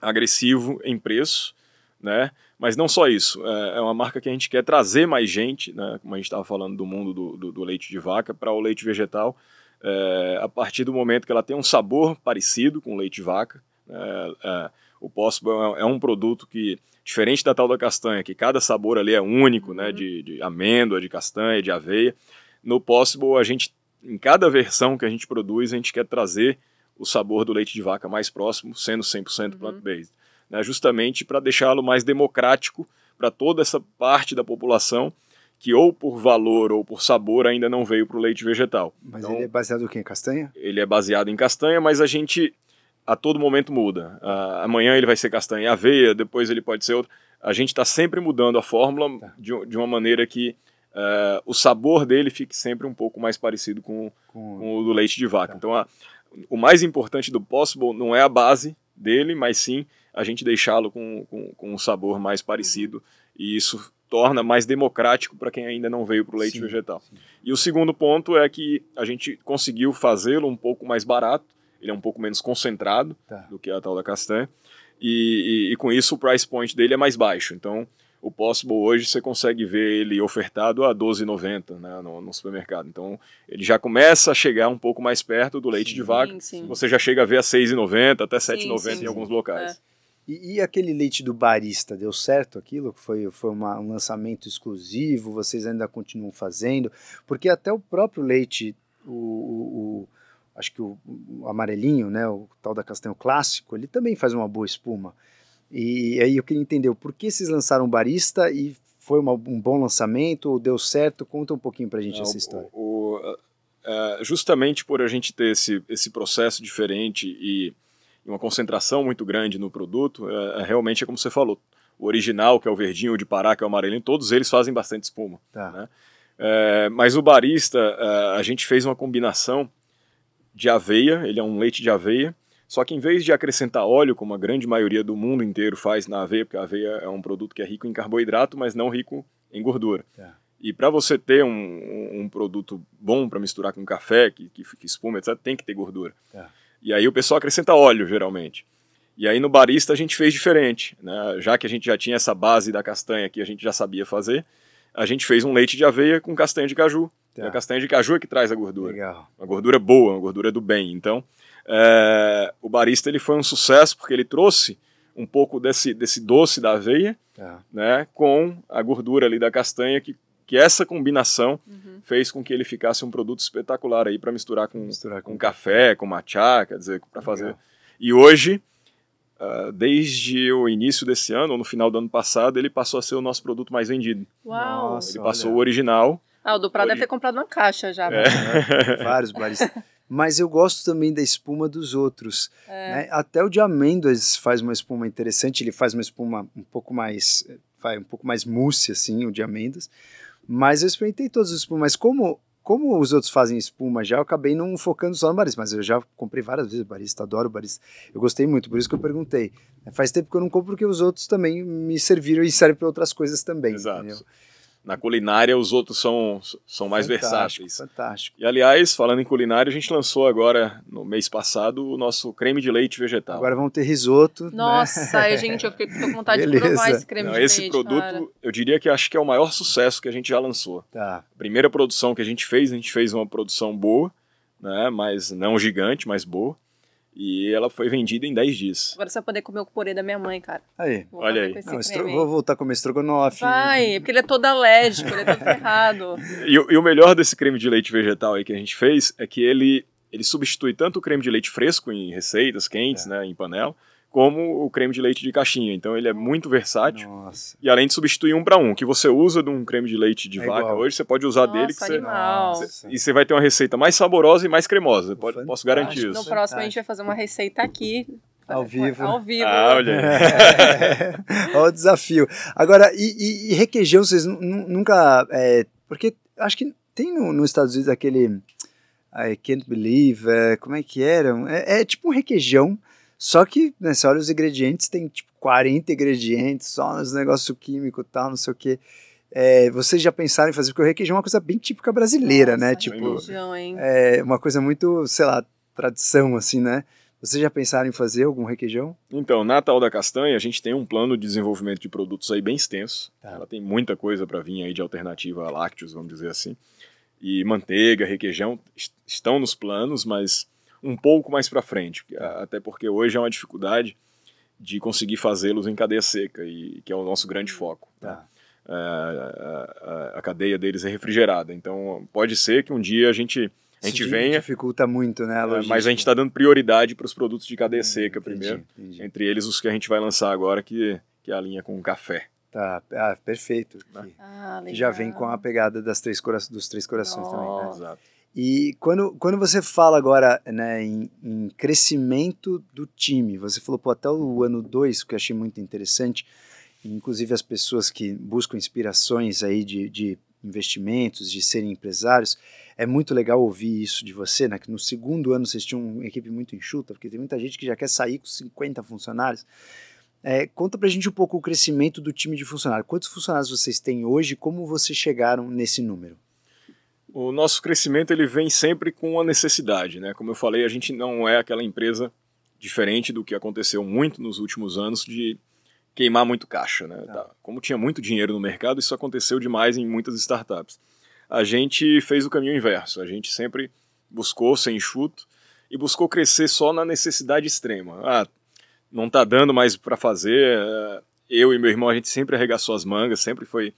S3: agressivo em preço, né? Mas não só isso, é, é uma marca que a gente quer trazer mais gente, né? como a gente estava falando do mundo do, do, do leite de vaca, para o leite vegetal, a partir do momento que ela tem um sabor parecido com o leite de vaca. O Possible é um produto que Diferente da tal da castanha, que cada sabor ali é único, né? Uhum. De, de amêndoa, de castanha, de aveia. No Possible, a gente, em cada versão que a gente produz, a gente quer trazer o sabor do leite de vaca mais próximo, sendo 100% uhum. plant-based. Né, justamente para deixá-lo mais democrático para toda essa parte da população que ou por valor ou por sabor ainda não veio para o leite vegetal.
S1: Mas então, ele é baseado em castanha?
S3: Ele é baseado em castanha, mas a gente a todo momento muda. Uh, amanhã ele vai ser castanha e aveia, depois ele pode ser outro. A gente está sempre mudando a fórmula tá. de, de, uma maneira que uh, o sabor dele fique sempre um pouco mais parecido com, com... com o do leite de vaca. Tá. Então, a, o mais importante do Possible não é a base dele, mas sim a gente deixá-lo com, com, com, um sabor mais parecido. Uhum. E isso torna mais democrático para quem ainda não veio para o leite sim, vegetal. Sim. E o segundo ponto é que a gente conseguiu fazê-lo um pouco mais barato ele é um pouco menos concentrado tá. do que a tal da castanha. E, e, e, com isso o price point dele é mais baixo. Então, o Possible hoje você consegue ver ele ofertado a R$12,90 né, no, no, supermercado. Então, ele já começa a chegar um pouco mais perto do leite sim, de vaca. Sim. Você já chega a ver a R$6,90 até R$7,90 em alguns locais. É.
S1: E, e, aquele leite do barista, deu certo aquilo? Foi, foi uma, um lançamento exclusivo? Vocês ainda continuam fazendo? Porque até o próprio leite, o, o, o acho que o, o, amarelinho, né, o tal da castanho clássico, ele também faz uma boa espuma. E aí eu queria entender por que vocês lançaram Barista e foi uma, um bom lançamento ou deu certo? Conta um pouquinho pra gente essa história.
S3: O, o, é, justamente por a gente ter esse, esse processo diferente e uma concentração muito grande no produto, é, é, realmente é como você falou. O original, que é o verdinho, o de Pará, que é o amarelinho, todos eles fazem bastante espuma.
S1: Tá.
S3: Né? É, mas o barista, é, a gente fez uma combinação de aveia, ele é um leite de aveia, só que em vez de acrescentar óleo, como a grande maioria do mundo inteiro faz na aveia, porque a aveia é um produto que é rico em carboidrato, mas não rico em gordura.
S1: É.
S3: E para você ter um, um produto bom para misturar com café, que, que, que espuma, etc., tem que ter gordura.
S1: É.
S3: E aí o pessoal acrescenta óleo, geralmente. E aí no barista a gente fez diferente, né? Já que a gente já tinha essa base da castanha que a gente já sabia fazer, a gente fez um leite de aveia com castanha de caju Tá. E a castanha de caju é que traz a gordura.
S1: Legal.
S3: Uma gordura boa, uma gordura do bem. Então, é, o barista ele foi um sucesso porque ele trouxe um pouco desse, desse doce da aveia,
S1: Tá.
S3: né, com a gordura ali da castanha que que essa combinação
S2: Uhum.
S3: fez com que ele ficasse um produto espetacular aí para misturar com,
S1: Misturar
S3: com café, com matcha, quer dizer, para fazer. E hoje, ah, desde o início desse ano, ou no final do ano passado, ele passou a ser o nosso produto mais vendido.
S2: Uau!
S1: Nossa.
S3: Ele passou
S1: olha.
S3: o original.
S2: Ah, o do Prado deve ter comprado uma caixa já.
S3: É.
S2: né?
S1: Vários baristas. Mas eu gosto também da espuma dos outros.
S2: É.
S1: né? Até o de amêndoas faz uma espuma interessante. Ele faz uma espuma um pouco mais, vai um pouco mais mousse assim, o de amêndoas. Mas eu experimentei todos os espumas. Mas como como os outros fazem espuma já, eu acabei não focando só no barista. Mas eu já comprei várias vezes o barista, adoro o barista. Eu gostei muito, por isso que eu perguntei. Faz tempo que eu não compro porque os outros também me serviram e servem para outras coisas também.
S3: Exato.
S1: entendeu?
S3: Na culinária, os outros são, são mais
S1: Fantástico,
S3: versáteis.
S1: Fantástico.
S3: E aliás, falando em culinária, a gente lançou agora, no mês passado, o nosso creme de leite vegetal.
S1: Agora vamos ter risoto. né?
S2: Nossa, ai, gente, eu fiquei com vontade de
S1: Beleza.
S2: provar esse creme
S3: Não,
S2: de
S3: esse
S2: leite,
S3: produto,
S2: cara.
S3: eu diria que acho que é o maior sucesso que a gente já lançou.
S1: Tá.
S3: A primeira produção que a gente fez, a gente fez uma produção boa, né, mas não gigante, mas boa. E ela foi vendida em 10 dias.
S2: Agora você vai poder comer o purê da minha mãe, cara.
S1: Aí.
S2: Vou
S3: Olha aí.
S1: Não, estro- vou voltar a comer estrogonofe.
S2: Vai, porque ele é todo alérgico, ele é todo ferrado.
S3: E, o- e o melhor desse creme de leite vegetal aí que a gente fez é que ele, ele substitui tanto o creme de leite fresco em receitas quentes,
S1: É.
S3: né, em panela, como o creme de leite de caixinha. Então ele é muito versátil.
S1: Nossa.
S3: E além de substituir um para um, que você usa de um creme de leite de
S1: É
S3: vaca
S1: igual.
S3: hoje, você pode usar
S2: Nossa,
S3: dele que você.
S1: Nossa.
S3: e você vai ter uma receita mais saborosa e mais cremosa. Pode, posso garantir
S2: No
S3: isso.
S2: próximo a gente vai fazer uma receita aqui.
S1: Ao vivo.
S2: Ao vivo.
S3: Ah, olha.
S1: Olha o desafio. Agora, e, e- e requeijão, vocês nu- nu- nunca. é, porque acho que tem no- nos Estados Unidos aquele. I can't believe. é, como é que era? É, é tipo um requeijão. Só que, né, você olha os ingredientes, tem tipo 40 ingredientes, só nos negócios químicos e tal, não sei o quê. É, vocês já pensaram em fazer? Porque o requeijão é uma coisa bem típica brasileira, né?
S2: Nossa,
S1: Tipo,
S2: requeijão, hein?
S1: é uma coisa muito, sei lá, tradição, assim, né? Vocês já pensaram em fazer algum requeijão?
S3: Então, na Tal da Castanha, a gente tem um plano de desenvolvimento de produtos aí bem extenso.
S1: Tá.
S3: Ela tem muita coisa para vir aí de alternativa a lácteos, vamos dizer assim. E manteiga, requeijão est- estão nos planos, mas um pouco mais para frente, até porque hoje é uma dificuldade de conseguir fazê-los em cadeia seca, e que é o nosso grande foco. né?
S1: Tá.
S3: É, a, a- a cadeia deles é refrigerada, então pode ser que um dia a gente, a gente
S1: Isso
S3: venha,
S1: dificulta muito, né? A
S3: é, mas a gente está dando prioridade para os produtos de cadeia
S1: Hum,
S3: seca
S1: entendi,
S3: primeiro.
S1: entendi.
S3: Entre eles os que a gente vai lançar agora, que, que é a linha com café.
S1: Tá, ah, perfeito.
S3: Né?
S2: Ah,
S1: já vem com a pegada das três cora- dos três corações também, né?
S3: Exato.
S1: E quando, quando você fala agora né, em, em crescimento do time, você falou pô, até o ano 2, que eu achei muito interessante, inclusive as pessoas que buscam inspirações aí de, de investimentos, de serem empresários, é muito legal ouvir isso de você, né? Que no segundo ano vocês tinham uma equipe muito enxuta, porque tem muita gente que já quer sair com 50 funcionários. É, conta pra gente um pouco o crescimento do time de funcionários. Quantos funcionários vocês têm hoje? Como vocês chegaram nesse número?
S3: O nosso crescimento ele vem sempre com a necessidade, né? Como eu falei, a gente não é aquela empresa diferente do que aconteceu muito nos últimos anos de queimar muito caixa, né?
S1: Tá.
S3: Tá. Como tinha muito dinheiro no mercado, isso aconteceu demais em muitas startups. A gente fez o caminho inverso. A gente sempre buscou ser enxuto e buscou crescer só na necessidade extrema. Ah, não tá dando mais para fazer. eh, Eu e meu irmão a gente sempre arregaçou as mangas, sempre foi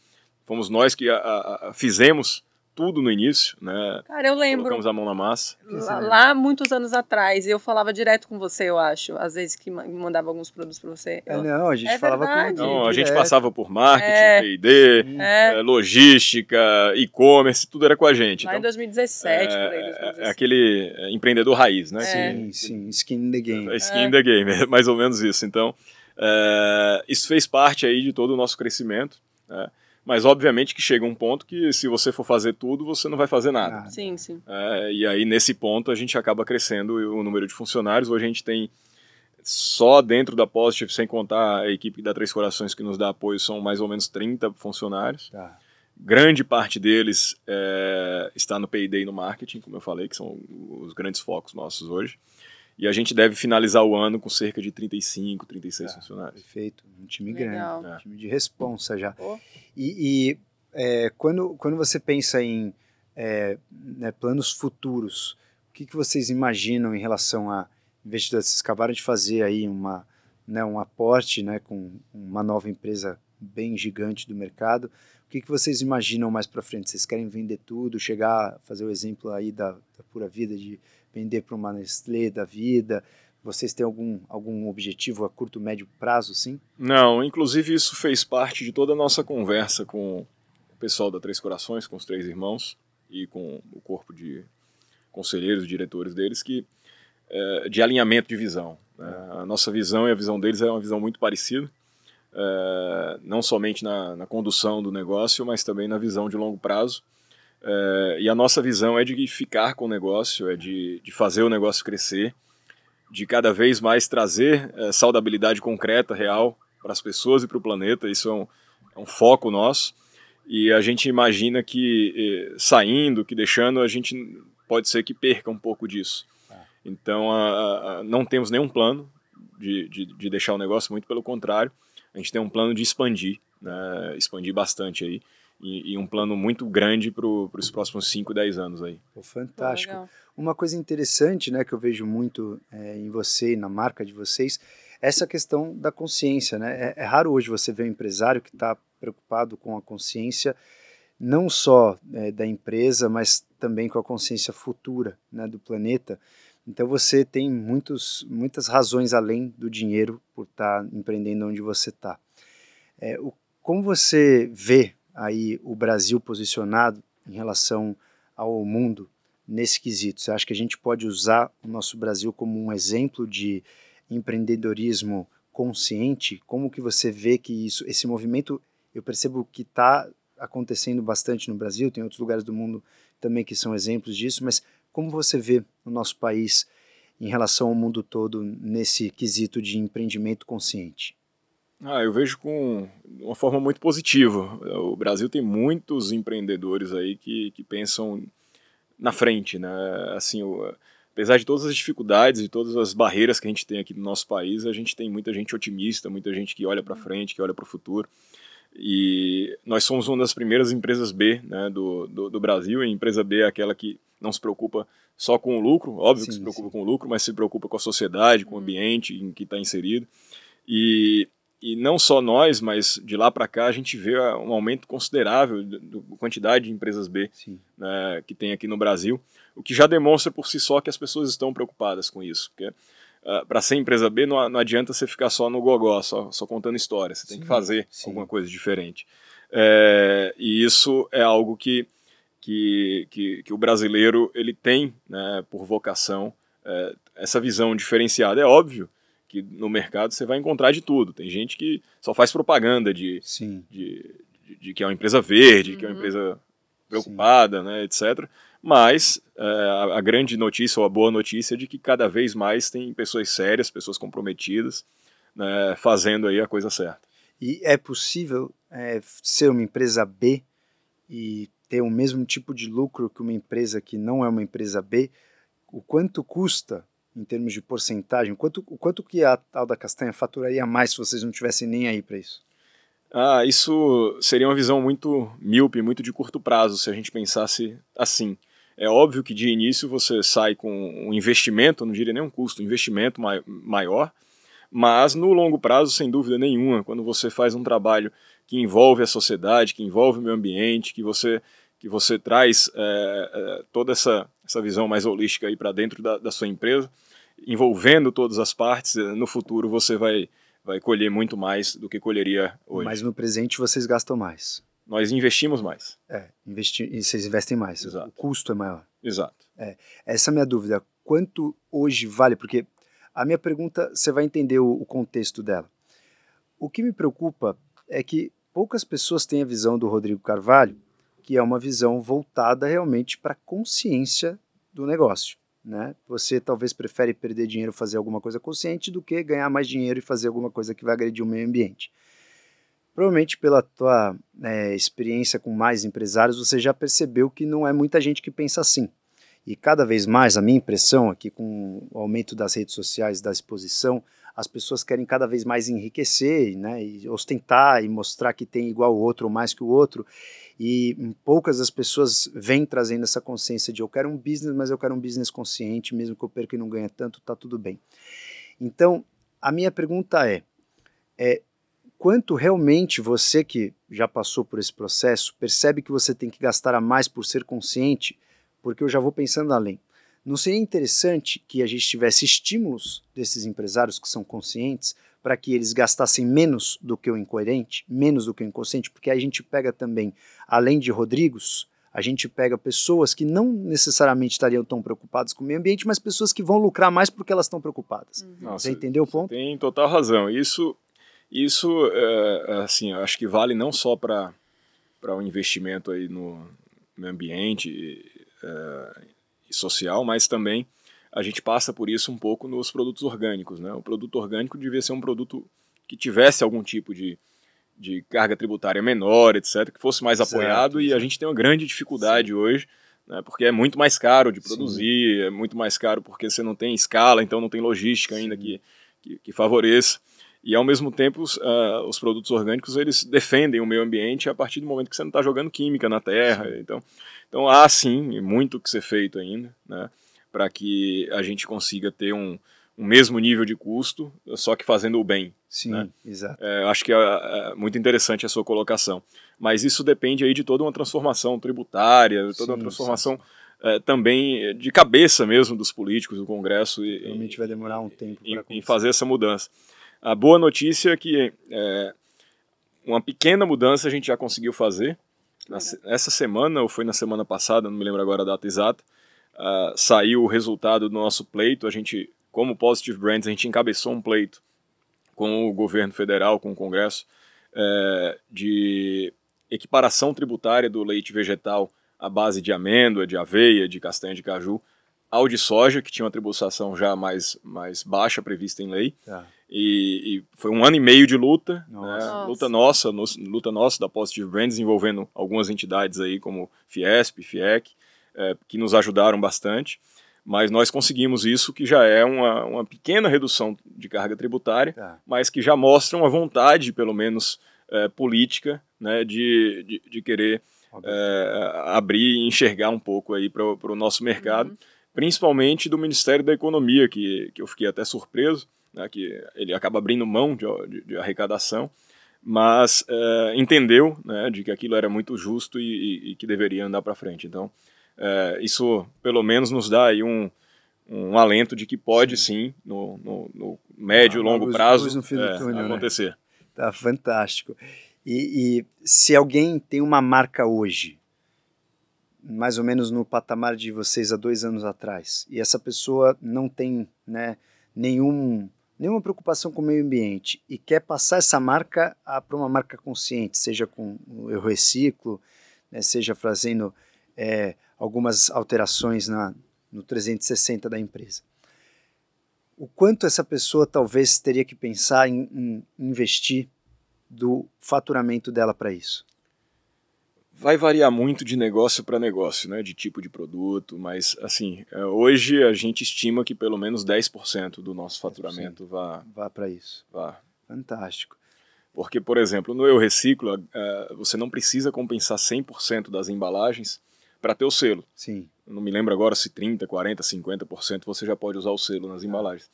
S3: fomos nós que a- a- a- fizemos tudo no início, né?
S2: Cara, eu lembro.
S3: Colocamos a mão na massa.
S2: Lá, lá, muitos anos atrás, eu falava direto com você, eu acho. Às vezes que ma- mandava alguns produtos pra você.
S1: É,
S2: Eu-
S1: não, a gente
S2: É
S1: falava
S2: verdade.
S1: com
S3: Então, a gente passava por marketing,
S2: É.
S3: P&D,
S2: É,
S3: eh, logística, e-commerce, tudo era com a gente.
S2: lá em
S3: Então,
S2: 2017, por aí.
S3: é,
S2: 2016.
S3: é aquele empreendedor raiz, né?
S2: É.
S1: Sim, sim, skin in the game.
S3: É skin in the game, é mais ou menos isso. Então, isso fez parte aí de todo o nosso crescimento, né? Mas, obviamente, que chega um ponto que, se você for fazer tudo, você não vai fazer nada.
S1: Nada.
S2: Sim, sim.
S3: É, e aí, nesse ponto, a gente acaba crescendo o número de funcionários. Hoje a gente tem, só dentro da Positive, sem contar a equipe da Três Corações que nos dá apoio, são mais ou menos 30 funcionários.
S1: Tá.
S3: Grande parte deles é, está no P&D e no marketing, como eu falei, que são os grandes focos nossos hoje. E a gente deve finalizar o ano com cerca de 35, 36
S1: Tá.
S3: funcionários.
S1: Perfeito. Um time
S2: Legal.
S1: grande. Um time de responsa já.
S2: Pô.
S1: E, e, é, quando, quando você pensa em é, né, planos futuros, o que, que vocês imaginam em relação a investidores? Vocês acabaram de fazer aí uma, né, um aporte né, com uma nova empresa bem gigante do mercado. O que, que vocês imaginam mais para frente? Vocês querem vender tudo, chegar, fazer o exemplo aí da, da pura vida, de vender para uma Nestlé da vida? Vocês têm algum, algum objetivo a curto, médio prazo, sim?
S3: Não, inclusive isso fez parte de toda a nossa conversa com o pessoal da Três Corações, com os três irmãos e com o corpo de conselheiros, diretores deles, que é, de alinhamento de visão. Né? A nossa visão e a visão deles é uma visão muito parecida, é, não somente na, na, condução do negócio, mas também na visão de longo prazo. É, e a nossa visão é de ficar com o negócio, é de, de fazer o negócio crescer, de cada vez mais trazer é, saudabilidade concreta, real, para as pessoas e para o planeta. Isso é um, é um, foco nosso. E a gente imagina que saindo, que deixando, a gente pode ser que perca um pouco disso. Então, a, a, não temos nenhum plano de, de, de, deixar o negócio, muito pelo contrário. A gente tem um plano de expandir, né, expandir bastante aí. E, e um plano muito grande para os próximos 5, 10 anos aí.
S1: Oh, fantástico. Uma coisa interessante né, que eu vejo muito é, em você e na marca de vocês, essa questão da consciência. Né? É, é raro hoje você ver um empresário que está preocupado com a consciência, não só é, da empresa, mas também com a consciência futura né, do planeta. Então você tem muitos, muitas razões além do dinheiro por estar tá empreendendo onde você está. É, como você vê aí o Brasil posicionado em relação ao mundo nesse quesito? Você acha que a gente pode usar o nosso Brasil como um exemplo de empreendedorismo consciente? Como que você vê que isso, esse movimento, eu percebo que está acontecendo bastante no Brasil, tem outros lugares do mundo também que são exemplos disso, mas como você vê o nosso país em relação ao mundo todo nesse quesito de empreendimento consciente?
S3: Ah, eu vejo com uma forma muito positiva. O Brasil tem muitos empreendedores aí que, que pensam na frente, né? Assim, o, apesar de todas as dificuldades e todas as barreiras que a gente tem aqui no nosso país, a gente tem muita gente otimista, muita gente que olha para frente, que olha para o futuro. E nós somos uma das primeiras empresas B né, do, do, do, Brasil. E a empresa B é aquela que não se preocupa só com o lucro, óbvio sim, que se preocupa sim. com o lucro, mas se preocupa com a sociedade, com o uhum. ambiente em que está inserido. E, e não só nós, mas de lá para cá a gente vê um aumento considerável da quantidade de empresas B né, que tem aqui no Brasil, o que já demonstra por si só que as pessoas estão preocupadas com isso. Porque uh, ah, para ser empresa B, não, não, adianta você ficar só no gogó, só, só contando histórias. Você sim, tem que fazer sim. alguma coisa diferente. É, e isso é algo que, que, que, que, o brasileiro ele tem né, por vocação, é, essa visão diferenciada. É óbvio que no mercado você vai encontrar de tudo. Tem gente que só faz propaganda de, de, de, de, que é uma empresa verde, uhum. que é uma uhum. empresa preocupada, né, etc. Mas é, a, a, grande notícia ou a boa notícia é de que cada vez mais tem pessoas sérias, pessoas comprometidas, né, fazendo aí a coisa certa.
S1: E é possível é, ser uma empresa B e ter o mesmo tipo de lucro que uma empresa que não é uma empresa B? O quanto custa em termos de porcentagem? Quanto, quanto que a tal da castanha faturaria mais se vocês não tivessem nem aí para isso?
S3: Ah, isso seria uma visão muito míope, muito de curto prazo, se a gente pensasse assim. É óbvio que de início você sai com um investimento, não diria nem um custo, um investimento maior, mas no longo prazo, sem dúvida nenhuma, quando você faz um trabalho que envolve a sociedade, que envolve o meio ambiente, que você, que você traz é, é, toda essa, essa visão mais holística aí para dentro da, da sua empresa, envolvendo todas as partes, no futuro você vai, vai colher muito mais do que colheria hoje.
S1: Mas no presente vocês gastam mais
S3: nós investimos mais.
S1: É, investi vocês investem mais.
S3: Exato.
S1: O custo é maior.
S3: Exato.
S1: É, essa é a minha dúvida. Quanto hoje vale? Porque a minha pergunta, você vai entender o, o contexto dela. O que me preocupa é que poucas pessoas têm a visão do Rodrigo Carvalho, que é uma visão voltada realmente para a consciência do negócio. Né? Você talvez prefere perder dinheiro e fazer alguma coisa consciente do que ganhar mais dinheiro e fazer alguma coisa que vai agredir o meio ambiente. Provavelmente pela tua é, experiência com mais empresários, você já percebeu que não é muita gente que pensa assim. E cada vez mais, a minha impressão aqui com o aumento das redes sociais, da exposição, as pessoas querem cada vez mais enriquecer, né, e ostentar e mostrar que tem igual o outro ou mais que o outro. E poucas das pessoas vêm trazendo essa consciência de eu quero um business, mas eu quero um business consciente, mesmo que eu perca e não ganhe tanto, tá tudo bem. Então, a minha pergunta é, é quanto realmente você que já passou por esse processo percebe que você tem que gastar a mais por ser consciente? Porque eu já vou pensando além. Não seria interessante que a gente tivesse estímulos desses empresários que são conscientes para que eles gastassem menos do que o incoerente, menos do que o inconsciente, porque a gente pega também, além de Rodrigos, a gente pega pessoas que não necessariamente estariam tão preocupadas com o meio ambiente, mas pessoas que vão lucrar mais porque elas estão preocupadas. Uhum. Nossa, você entendeu o ponto?
S3: Tem total razão. Isso, isso é, assim, acho que vale não só para para o um investimento aí no meio ambiente é, social, mas também a gente passa por isso um pouco nos produtos orgânicos. Né? O produto orgânico devia ser um produto que tivesse algum tipo de, de carga tributária menor, etc., que fosse mais Exato, apoiado, e a gente tem uma grande dificuldade Sim. hoje, né, porque é muito mais caro de produzir, Sim. é muito mais caro porque você não tem escala, então não tem logística ainda que, que, que, favoreça. E ao mesmo tempo, os, uh, os, produtos orgânicos eles defendem o meio ambiente a partir do momento que você não está jogando química na terra. Então, então há sim muito que ser feito ainda. Né? para que a gente consiga ter um, um mesmo nível de custo, só que fazendo o bem.
S1: Sim,
S3: né?
S1: exato.
S3: É, acho que é, é, muito interessante a sua colocação. Mas isso depende aí de toda uma transformação tributária, toda sim, uma transformação é, também de cabeça mesmo dos políticos do Congresso.
S1: E, Realmente vai demorar um tempo
S3: em, em fazer essa mudança. A boa notícia é que é, uma pequena mudança a gente já conseguiu fazer. Essa semana, ou foi na semana passada, não me lembro agora a data exata, uh, saiu o resultado do nosso pleito. A gente, como Positive Brands, a gente encabeçou um pleito com o governo federal, com o Congresso, uh, de equiparação tributária do leite vegetal à base de amêndoa, de aveia, de castanha de caju, ao de soja, que tinha uma tributação já mais, mais baixa prevista em lei. Tá. E, e, foi um ano e meio de luta, nossa. Né? luta nossa, no, luta nossa da Positive Brands, envolvendo algumas entidades aí como Fiesp, FIEC, é, que nos ajudaram bastante, mas nós conseguimos isso, que já é uma, uma pequena redução de carga tributária, tá. mas que já mostra uma vontade, pelo menos é, política, né, de, de, de querer é, abrir e enxergar um pouco aí para o nosso mercado, uhum. principalmente do Ministério da Economia, que, que eu fiquei até surpreso, né, que ele acaba abrindo mão de, de, de arrecadação, mas é, entendeu né, de que aquilo era muito justo e, e, e que deveria andar para frente. Então, é, isso pelo menos nos dá aí um, um alento de que pode sim, no, no, no, médio e ah, longo luz, prazo luz é, túnel, né? acontecer. Né?
S1: Tá fantástico. E, e, se alguém tem uma marca hoje, mais ou menos no patamar de vocês há dois anos atrás, e essa pessoa não tem né, nenhum, nenhuma preocupação com o meio ambiente e quer passar essa marca para uma marca consciente, seja com o Reciclo, né, seja fazendo é, algumas alterações na, no 360 da empresa. O quanto essa pessoa talvez teria que pensar em, em investir do faturamento dela para isso?
S3: Vai variar muito de negócio para negócio, né, de tipo de produto, mas assim, é, hoje a gente estima que pelo menos 10% do nosso faturamento vá,
S1: vá para isso.
S3: Vá.
S1: Fantástico.
S3: Porque, por exemplo, no Eu Reciclo, é, você não precisa compensar 100% das embalagens para ter o selo.
S1: Sim.
S3: não me lembro agora se 30, 40, 50% você já pode usar o selo nas embalagens.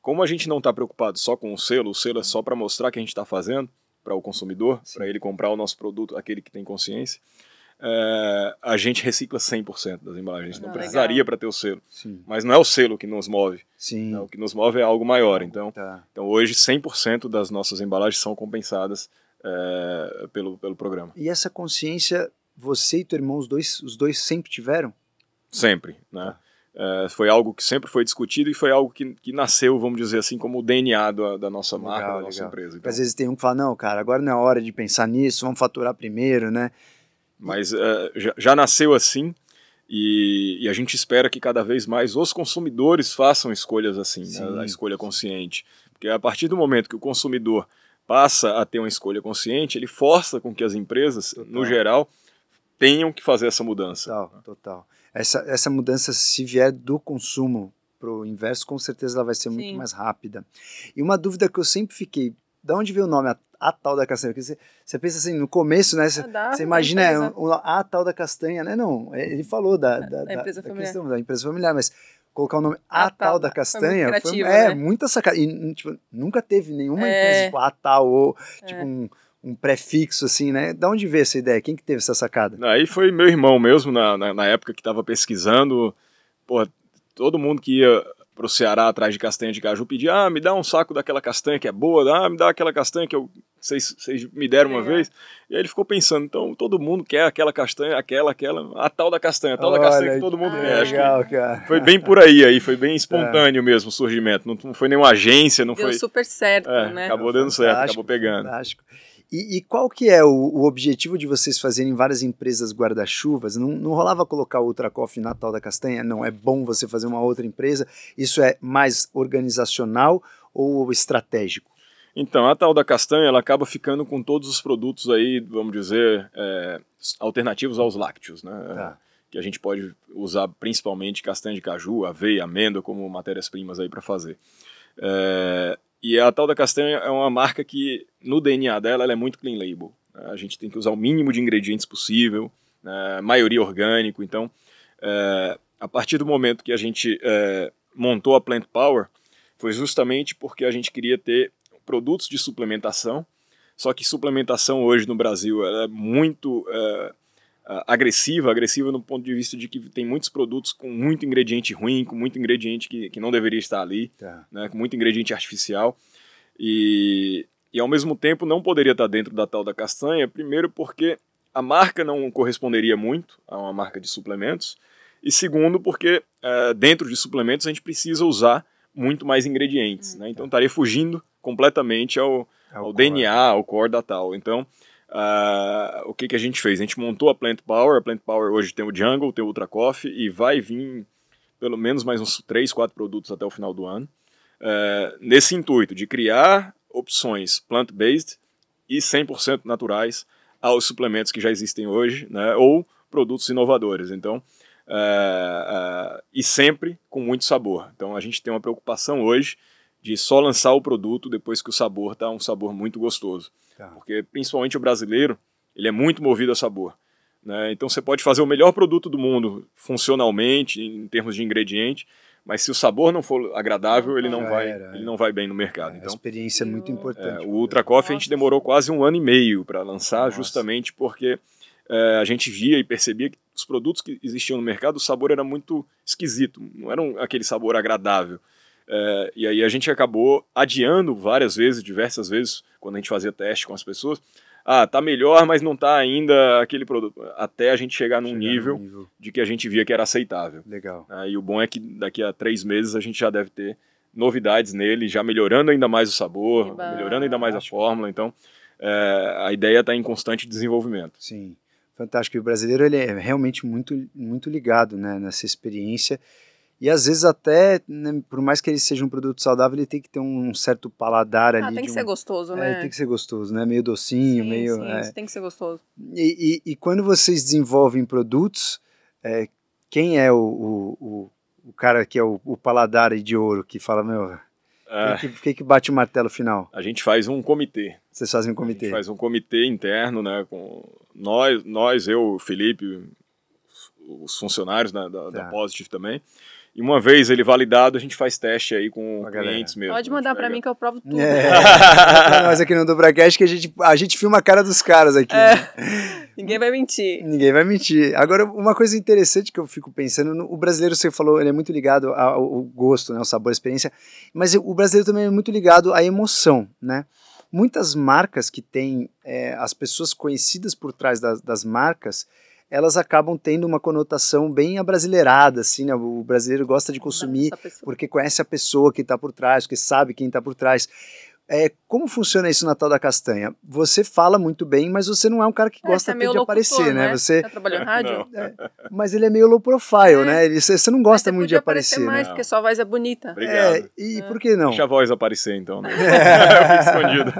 S3: Como a gente não está preocupado só com o selo, o selo é só para mostrar que a gente está fazendo para o consumidor, para ele comprar o nosso produto, aquele que tem consciência. É, a gente recicla 100% das embalagens. não ah, precisaria para ter o selo. Sim. Mas não é o selo que nos move.
S1: Sim.
S3: Né? O que nos move é algo maior. Então, tá. então hoje 100% das nossas embalagens são compensadas é, pelo, pelo programa.
S1: E essa consciência você e teu irmão, os dois, os dois sempre tiveram?
S3: Sempre, né? É, foi algo que sempre foi discutido e foi algo que, que nasceu, vamos dizer assim, como o DNA da, da nossa marca, legal, da nossa legal. empresa.
S1: Então, Às vezes tem um que fala, não, cara, agora não é hora de pensar nisso, vamos faturar primeiro, né?
S3: Mas é, já, já, nasceu assim e, e, a gente espera que cada vez mais os consumidores façam escolhas assim, né? a escolha consciente. Porque a partir do momento que o consumidor passa a ter uma escolha consciente, ele força com que as empresas, Total. no geral, tenham que fazer essa mudança.
S1: Total, total. Essa, essa mudança, se vier do consumo para o inverso, com certeza ela vai ser Sim. muito mais rápida. E uma dúvida que eu sempre fiquei da onde veio o nome, a, a tal da castanha? Porque você, você pensa assim, no começo, né? Você,
S2: Ah,
S1: você imagina é, o- a tal da castanha, né? Não, ele falou da, da, da-
S2: empresa
S1: da
S2: familiar.
S1: questão da empresa familiar, mas colocar o nome a,
S2: A
S1: tal
S2: tal,
S1: da
S2: foi
S1: castanha foi,
S2: criativo,
S1: é
S2: né?
S1: muita sacada. E tipo, nunca teve nenhuma
S2: É.
S1: empresa tipo a tal ou tipo
S2: É.
S1: um, um prefixo assim, né? Da onde veio essa ideia? Quem que teve essa sacada?
S3: Aí foi meu irmão mesmo, na, na, na época que estava pesquisando. Porra, todo mundo que ia pro Ceará atrás de castanha de caju pedia: ah, me dá um saco daquela castanha que é boa, ah, me dá aquela castanha que eu, vocês, vocês me deram uma
S2: Legal.
S3: vez. E aí ele ficou pensando: então todo mundo quer aquela castanha, aquela, aquela, a tal da castanha, a tal da
S1: Olha,
S3: castanha que todo mundo quer. Acho que
S1: Legal, cara.
S3: foi bem por aí, aí foi bem espontâneo mesmo o surgimento. Não, não foi nenhuma agência, não
S2: Deu
S3: foi.
S2: super certo,
S3: É,
S2: né?
S3: acabou dando certo, acabou pegando.
S1: Fantástico. E, e qual que é o, o objetivo de vocês fazerem várias empresas guarda-chuvas? Não, não rolava colocar o Ultra Coffee na tal da castanha? Não, é bom você fazer uma outra empresa? Isso é mais organizacional ou estratégico?
S3: Então, a tal da castanha, ela acaba ficando com todos os produtos aí, vamos dizer, é, alternativos aos lácteos, né?
S1: Tá.
S3: Que a gente pode usar principalmente castanha de caju, aveia, amêndoa como matérias-primas aí para fazer. É, e a tal da castanha é uma marca que, no DNA dela, ela é muito clean label. né? A gente tem que usar o mínimo de ingredientes possível, né? maioria orgânico. Então, é, a partir do momento que a gente é, montou a Plant Power, foi justamente porque a gente queria ter produtos de suplementação. Só que suplementação hoje no Brasil é muito é, agressiva, agressiva no ponto de vista de que tem muitos produtos com muito ingrediente ruim, com muito ingrediente que, que não deveria estar ali,
S1: Tá.
S3: né, com muito ingrediente artificial. E, e ao mesmo tempo não poderia estar dentro da tal da castanha, primeiro porque a marca não corresponderia muito a uma marca de suplementos, e segundo porque eh, dentro de suplementos a gente precisa usar muito mais ingredientes, né? então estaria fugindo completamente ao, ao
S1: o
S3: DNA, ao core da tal. Então, ah, o que, que a gente fez? A gente montou a Plant Power, a Plant Power hoje tem o Jungle, tem o Ultra Coffee, e vai vir pelo menos mais uns 3, 4 produtos até o final do ano, eh, nesse intuito de criar opções plant-based e 100% naturais aos suplementos que já existem hoje, né, ou produtos inovadores. Então, eh, e sempre com muito sabor. Então, a gente tem uma preocupação hoje de só lançar o produto depois que o sabor está um sabor muito gostoso.
S1: Tá.
S3: Porque, principalmente o brasileiro, ele é muito movido a sabor. Né? Então, você pode fazer o melhor produto do mundo funcionalmente, em termos de ingrediente, mas se o sabor não for agradável, ele não,
S1: Já
S3: vai,
S1: era, é.
S3: ele não vai bem no mercado.
S1: a
S3: Então,
S1: experiência é muito importante.
S3: é, o Ultra Coffee a gente demorou quase um ano e meio para lançar,
S1: Nossa.
S3: justamente porque é, a gente via e percebia que os produtos que existiam no mercado, o sabor era muito esquisito, não era um- aquele sabor agradável. É, e aí a gente acabou adiando várias vezes, diversas vezes, quando a gente fazia teste com as pessoas. Ah, tá melhor, mas não tá ainda aquele produto. Até a gente chegar num
S1: Chegar
S3: nível
S1: nível.
S3: de que a gente via que era aceitável.
S1: Legal.
S3: né? E o bom é que daqui a três meses a gente já deve ter novidades nele, já melhorando ainda mais o sabor,
S2: bom.
S3: melhorando ainda mais a fórmula. Então, é, a ideia está em constante desenvolvimento.
S1: Sim, fantástico. E o brasileiro ele é realmente muito, muito ligado né, nessa experiência. E às vezes até, né, por mais que ele seja um produto saudável, ele tem que ter um certo paladar ali.
S2: Ah, tem
S1: de
S2: que
S1: um-
S2: ser gostoso,
S1: É,
S2: né?
S1: tem que ser gostoso, né? Meio docinho,
S2: sim,
S1: meio.
S2: sim,
S1: é.
S2: isso tem que ser gostoso.
S1: E, e- e quando vocês desenvolvem produtos, é, quem é o, o, o, o cara que é o, o paladar de ouro que fala, meu,
S3: É,
S1: quem, que, que bate o martelo final?
S3: a gente faz um comitê.
S1: Vocês fazem um
S3: A
S1: comitê.
S3: gente faz um comitê interno, né, com nós, nós eu, o Felipe, os- os funcionários né, da, da
S1: Tá.
S3: Positive também. E uma vez ele validado, a gente faz teste aí com
S1: a galera.
S3: clientes mesmo.
S2: Pode mandar pra
S3: pega-
S2: mim que eu provo tudo.
S1: É, nós aqui no Dobracast que a gente, a gente filma a cara dos caras aqui.
S2: É.
S1: né?
S2: Ninguém vai mentir.
S1: Ninguém vai mentir. Agora, uma coisa interessante que eu fico pensando, no- o brasileiro, você falou, ele é muito ligado ao, ao gosto, né, ao sabor, à experiência, mas o brasileiro também é muito ligado à emoção, né? Muitas marcas que têm é, as pessoas conhecidas por trás das, das marcas, elas acabam tendo uma conotação bem abrasileirada, assim, né? O brasileiro gosta de consumir porque conhece a pessoa que está por trás, porque sabe quem está por trás. É, como funciona isso na tal da castanha? Você fala muito bem, mas você não é um cara que
S2: É,
S1: gosta
S2: é meio
S1: de
S2: locutor,
S1: aparecer, né?
S2: né?
S1: Você,
S2: Já trabalhou em rádio?
S3: Não.
S1: mas ele é meio low profile,
S2: É.
S1: né? Ele, você, não gosta
S2: você
S1: muito de aparecer,
S2: mais,
S1: né?
S2: Porque sua voz é bonita.
S3: Obrigado.
S1: É, e por que não?
S3: Deixa a voz aparecer então, né? Eu fico escondido.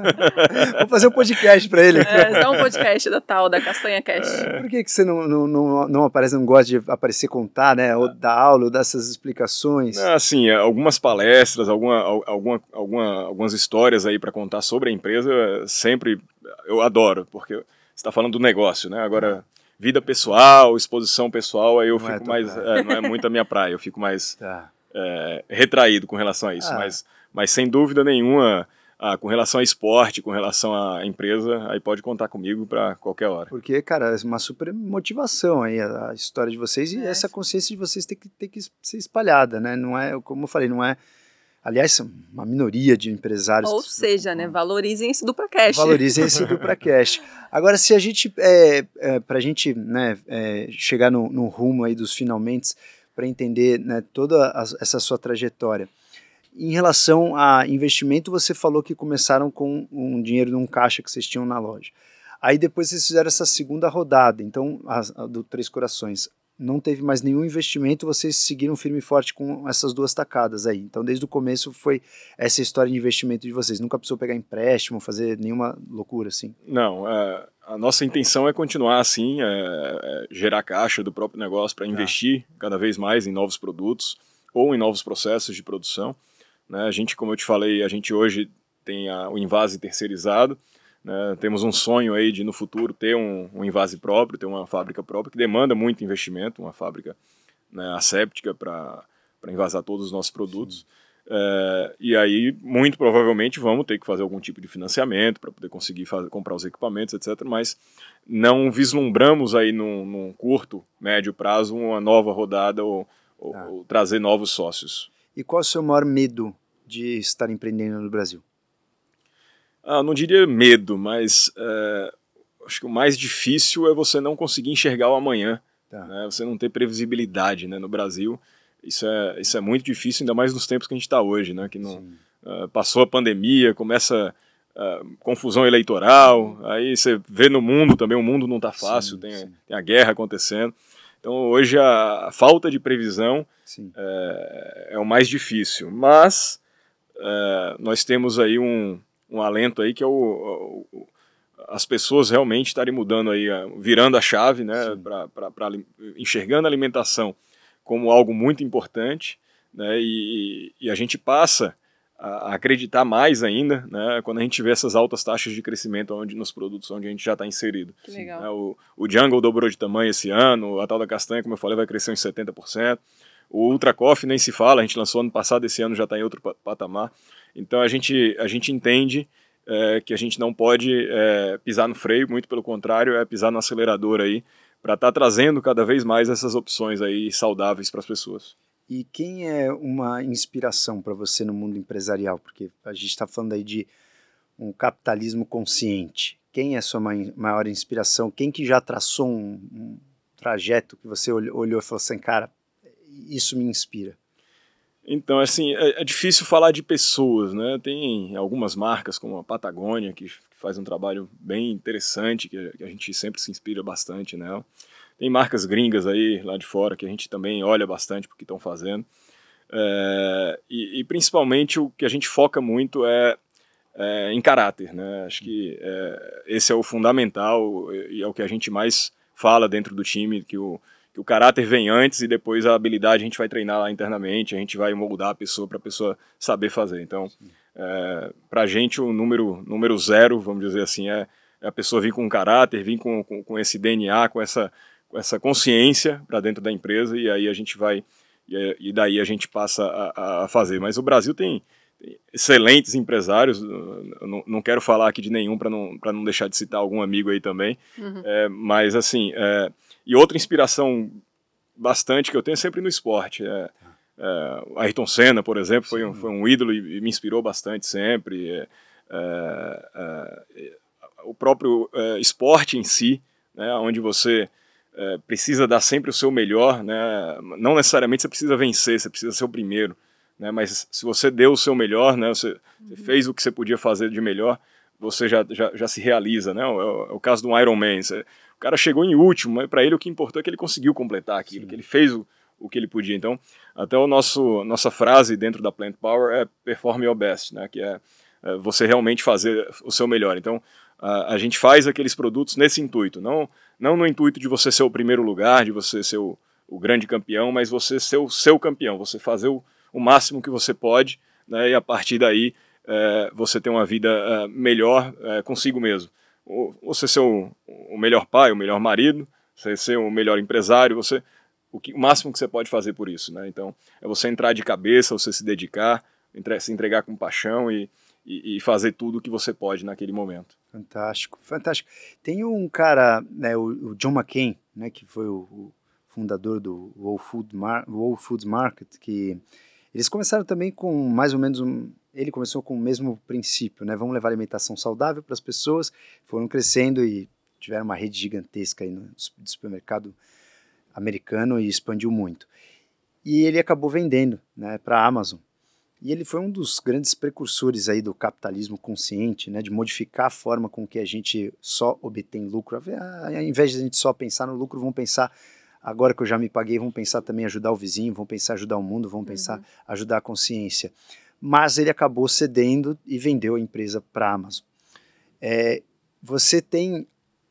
S1: Vou fazer um podcast pra ele.
S2: É, só um podcast da tal, da Castanha Cash.
S1: Por que, que você não, não, não, não aparece, não gosta de aparecer contar, né? Ou dar aula, ou dar essas explicações?
S3: É, Assim, algumas palestras, alguma, al- alguma, alguma, algumas histórias histórias aí para contar sobre a empresa, sempre eu adoro, porque você está falando do negócio, né? Agora, vida pessoal, exposição pessoal, aí eu não é fico é mais. É, não é muito a minha praia, eu fico mais tá. é, retraído com relação a isso. Ah. Mas, mas sem dúvida nenhuma. Ah, com relação a esporte, com relação à empresa, aí pode contar comigo para qualquer hora.
S1: Porque, cara, é uma super motivação aí a, a história de vocês e é. essa consciência de vocês tem que, tem que ser espalhada, né? Não é, como eu falei, não é aliás, uma minoria de empresários.
S2: Ou seja, né, valorizem esse dupla cash.
S1: Valorizem esse dupla cash. Agora, se a gente, é, é, para a gente né, é, chegar no, no, rumo aí dos finalmente, para entender né, toda a, essa sua trajetória, em relação a investimento, você falou que começaram com um dinheiro num caixa que vocês tinham na loja. Aí depois vocês fizeram essa segunda rodada, então, a, a do Três Corações não teve mais nenhum investimento, vocês seguiram firme e forte com essas duas tacadas aí. Então, desde o começo foi essa história de investimento de vocês. Nunca precisou pegar empréstimo, fazer nenhuma loucura assim?
S3: Não, é, a nossa intenção é continuar assim, é, é gerar caixa do próprio negócio para tá. investir cada vez mais em novos produtos ou em novos processos de produção. Né? A gente, como eu te falei, a gente hoje tem a, o invase terceirizado, né? Temos um sonho aí de no futuro ter um, um invase próprio, ter uma fábrica própria que demanda muito investimento, uma fábrica né, asséptica para invasar todos os nossos produtos. É, e aí, muito provavelmente, vamos ter que fazer algum tipo de financiamento para poder conseguir fazer, comprar os equipamentos, etc. Mas não vislumbramos aí num, num curto, médio prazo uma nova rodada ou, ou, ah. ou trazer novos sócios.
S1: E qual é o seu maior medo de estar empreendendo no Brasil?
S3: Ah, não diria medo, mas é, acho que o mais difícil é você não conseguir enxergar o amanhã. Tá. Né? Você não ter previsibilidade né? no Brasil. Isso é, isso é muito difícil, ainda mais nos tempos que a gente está hoje, né? que não, uh, passou a pandemia, começa uh, confusão eleitoral, aí você vê no mundo também, o mundo não está fácil, sim, tem, sim. tem, a guerra acontecendo. Então hoje a, falta de previsão é, é, o mais difícil, mas é, nós temos aí um, um alento aí que é o, o as pessoas realmente estarem mudando aí, virando a chave, né, para enxergando a alimentação como algo muito importante, né, e, e a gente passa a acreditar mais ainda, né, quando a gente vê essas altas taxas de crescimento onde, nos produtos onde a gente já está inserido.
S2: Que legal.
S3: Né, o, o Jungle dobrou de tamanho esse ano, a tal da castanha, como eu falei, vai crescer em 70%. O Ultra Coffee nem se fala, a gente lançou ano passado, esse ano já está em outro patamar. Então a gente, a gente entende é, que a gente não pode é, pisar no freio, muito pelo contrário, é pisar no acelerador aí, para estar tá trazendo cada vez mais essas opções aí saudáveis para as pessoas.
S1: E quem é uma inspiração para você no mundo empresarial? Porque a gente está falando aí de um capitalismo consciente. Quem é sua maior inspiração? Quem que já traçou um, um trajeto que você olhou e falou assim, cara, isso me inspira?
S3: Então, assim, é, é, difícil falar de pessoas, né? Tem algumas marcas, como a Patagônia, que, faz um trabalho bem interessante, que, que a gente sempre se inspira bastante nela. Tem marcas gringas aí, lá de fora, que a gente também olha bastante porque estão fazendo. É, e, e, principalmente o que a gente foca muito é, é em caráter, né? Acho que é, esse é o fundamental e é o que a gente mais fala dentro do time, que o, que o caráter vem antes e depois a habilidade a gente vai treinar lá internamente, a gente vai moldar a pessoa para a pessoa saber fazer. Então, é, para a gente, o número, número zero, vamos dizer assim, é, é a pessoa vir com caráter, vir com, com, com, esse DNA, com essa, com essa consciência para dentro da empresa e aí a gente vai, e, daí a gente passa a, a fazer. Mas o Brasil tem, excelentes empresários, não, não quero falar aqui de nenhum para não, não deixar de citar algum amigo aí também, uhum. é, mas assim, é, e outra inspiração bastante que eu tenho é sempre no esporte. É, é, Ayrton Senna, por exemplo, foi um, foi um ídolo e, e, me inspirou bastante sempre. É, é, é o próprio é, esporte em si, né, onde você precisa dar sempre o seu melhor, né, não necessariamente você precisa vencer, você precisa ser o primeiro. Né, mas se você deu o seu melhor, né, você, você uhum. fez o que você podia fazer de melhor, você já, já, já se realiza. Né, é, o, é o caso do Iron Man. Você, o cara chegou em último, mas para ele o que importou é que ele conseguiu completar aquilo, Sim. que ele fez o, o que ele podia. Então, até o nosso nossa frase dentro da Plant Power é perform your best, né? Que é, é você realmente fazer o seu melhor. Então, a, a, gente faz aqueles produtos nesse intuito, não não no intuito de você ser o primeiro lugar, de você ser o, o grande campeão, mas você ser o seu campeão, você fazer o, o máximo que você pode, né? E a partir daí é, você ter uma vida é, melhor é, consigo mesmo. Você ser o, o, melhor pai, o melhor marido, você ser o melhor empresário, você o, que, o máximo que você pode fazer por isso, né? Então é você entrar de cabeça, você se dedicar, entre, se entregar com paixão e, e, e fazer tudo o que você pode naquele momento.
S1: Fantástico, fantástico. Tem um cara, né, o, o John McCain, né, que foi o, o fundador do Whole, Food Mar Whole Foods Market, que eles começaram também com mais ou menos um. Ele começou com o mesmo princípio, né? Vamos levar alimentação saudável para as pessoas. Foram crescendo e tiveram uma rede gigantesca aí no supermercado americano e expandiu muito. E ele acabou vendendo, né, para a Amazon. E ele foi um dos grandes precursores aí do capitalismo consciente, né, de modificar a forma com que a gente só obtém lucro. Ao invés de a gente só pensar no lucro, vamos pensar agora que eu já me paguei, vão pensar também ajudar o vizinho, vão pensar ajudar o mundo, vão pensar uhum. ajudar a consciência. Mas ele acabou cedendo e vendeu a empresa para a Amazon. É, você tem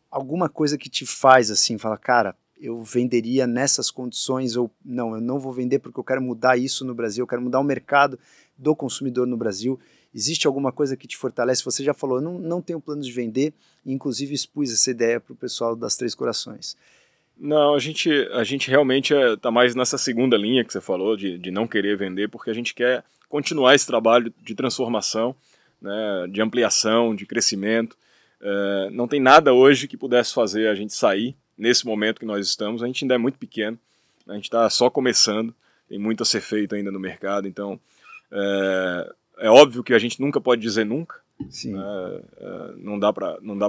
S1: alguma coisa que te faz assim, fala, cara, eu venderia nessas condições ou não, eu não vou vender porque eu quero mudar isso no Brasil, eu quero mudar o mercado do consumidor no Brasil. Existe alguma coisa que te fortalece? Você já falou, não, não tenho plano de vender, inclusive expus essa ideia para o pessoal das Três Corações.
S3: Não, a gente, a gente realmente está é, tá mais nessa segunda linha que você falou, de, de não querer vender, porque a gente quer continuar esse trabalho de transformação, né, de ampliação, de crescimento. É, não tem nada hoje que pudesse fazer a gente sair nesse momento que nós estamos. A gente ainda é muito pequeno, a gente está só começando, tem muito a ser feito ainda no mercado, então é, é óbvio que a gente nunca pode dizer nunca,
S1: Sim. Né,
S3: é, não dá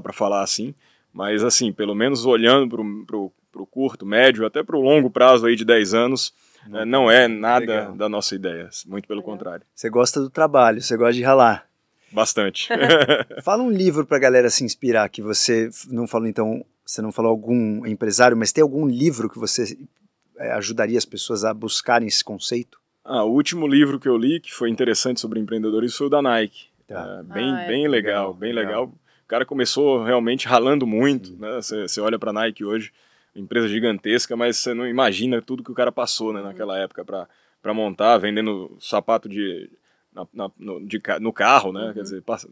S3: para falar assim, mas assim, pelo menos olhando para o para o curto, médio, até para o longo prazo aí de 10 anos, é, não é nada Legal. da nossa ideia, muito pelo contrário.
S1: Você gosta do trabalho, você gosta de ralar.
S3: Bastante.
S1: Fala um livro para a galera se inspirar, que você não falou então, você não falou algum empresário, mas tem algum livro que você é, ajudaria as pessoas a buscarem esse conceito?
S3: Ah, o último livro que eu li, que foi interessante sobre empreendedorismo, foi o da Nike. Tá. É, bem, ah, é. bem legal, legal, bem legal. legal. O cara começou realmente ralando muito, né? Você olha para a Nike hoje, empresa gigantesca, mas você não imagina tudo que o cara passou né, naquela época para montar, vendendo sapato de, na, na, no, de, no carro, né? Uhum. Quer dizer, passa,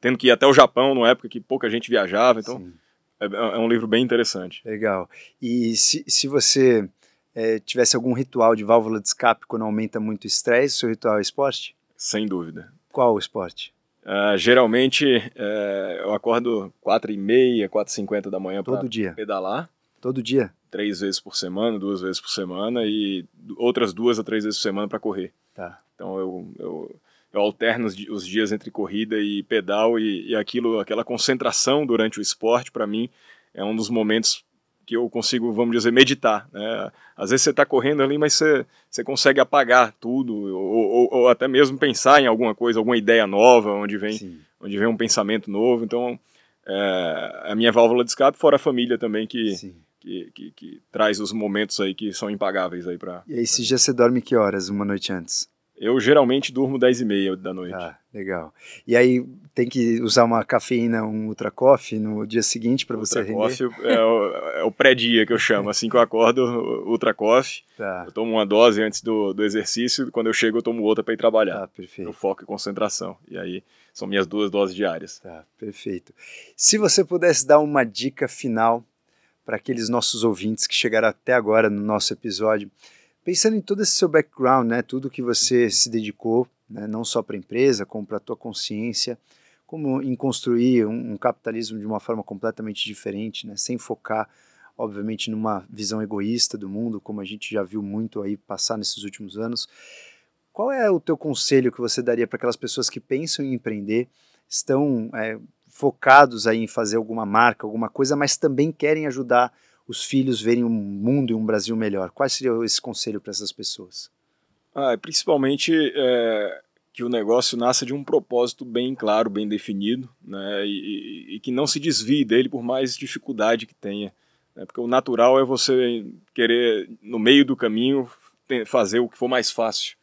S3: tendo que ir até o Japão numa época que pouca gente viajava, então é, é, um livro bem interessante.
S1: Legal. E se, se você é, tivesse algum ritual de válvula de escape quando aumenta muito o estresse, seu ritual é esporte?
S3: Sem dúvida.
S1: Qual o esporte?
S3: Uh, geralmente uh, eu acordo 4 e meia, 4 e 50 da manhã para pedalar.
S1: Todo dia?
S3: Três vezes por semana, duas vezes por semana e outras duas a três vezes por semana para correr.
S1: Tá.
S3: Então eu, eu, eu alterno os, os, dias entre corrida e pedal e, e aquilo, aquela concentração durante o esporte para mim é um dos momentos que eu consigo, vamos dizer, meditar. Né? Às vezes você está correndo ali, mas você, você consegue apagar tudo, ou, ou, ou, até mesmo pensar em alguma coisa, alguma ideia nova, onde vem, onde vem um pensamento novo. Então, é, a minha válvula de escape, fora a família também, que, que, que, que, traz os momentos aí que são impagáveis aí para.
S1: E aí, se já você dorme que horas uma noite antes?
S3: Eu geralmente durmo 10 e meia da noite.
S1: Ah, legal. E aí tem que usar uma cafeína, um Ultra Coffee no dia seguinte para você render?
S3: Coffee é o, é o pré-dia que eu chamo. Assim que eu acordo, Ultra Coffee. Tá. Eu tomo uma dose antes do, do exercício. Quando eu chego, eu tomo outra para ir trabalhar. Tá,
S1: perfeito. Eu
S3: foco e concentração. E aí são minhas duas doses diárias.
S1: Tá, perfeito. Se você pudesse dar uma dica final para aqueles nossos ouvintes que chegaram até agora no nosso episódio, pensando em todo esse seu background, né, tudo que você se dedicou, né, não só para a empresa, como para a tua consciência, como em construir um, um, capitalismo de uma forma completamente diferente, né, sem focar, obviamente, numa visão egoísta do mundo, como a gente já viu muito aí passar nesses últimos anos. Qual é o teu conselho que você daria para aquelas pessoas que pensam em empreender, estão é, focados aí em fazer alguma marca, alguma coisa, mas também querem ajudar os filhos verem um mundo e um Brasil melhor. Qual seria esse conselho para essas pessoas?
S3: Ah, principalmente é, que o negócio nasça de um propósito bem claro, bem definido, né, e, e, e que não se desvie dele por mais dificuldade que tenha. Né, porque o natural é você querer, no meio do caminho, fazer o que for mais fácil.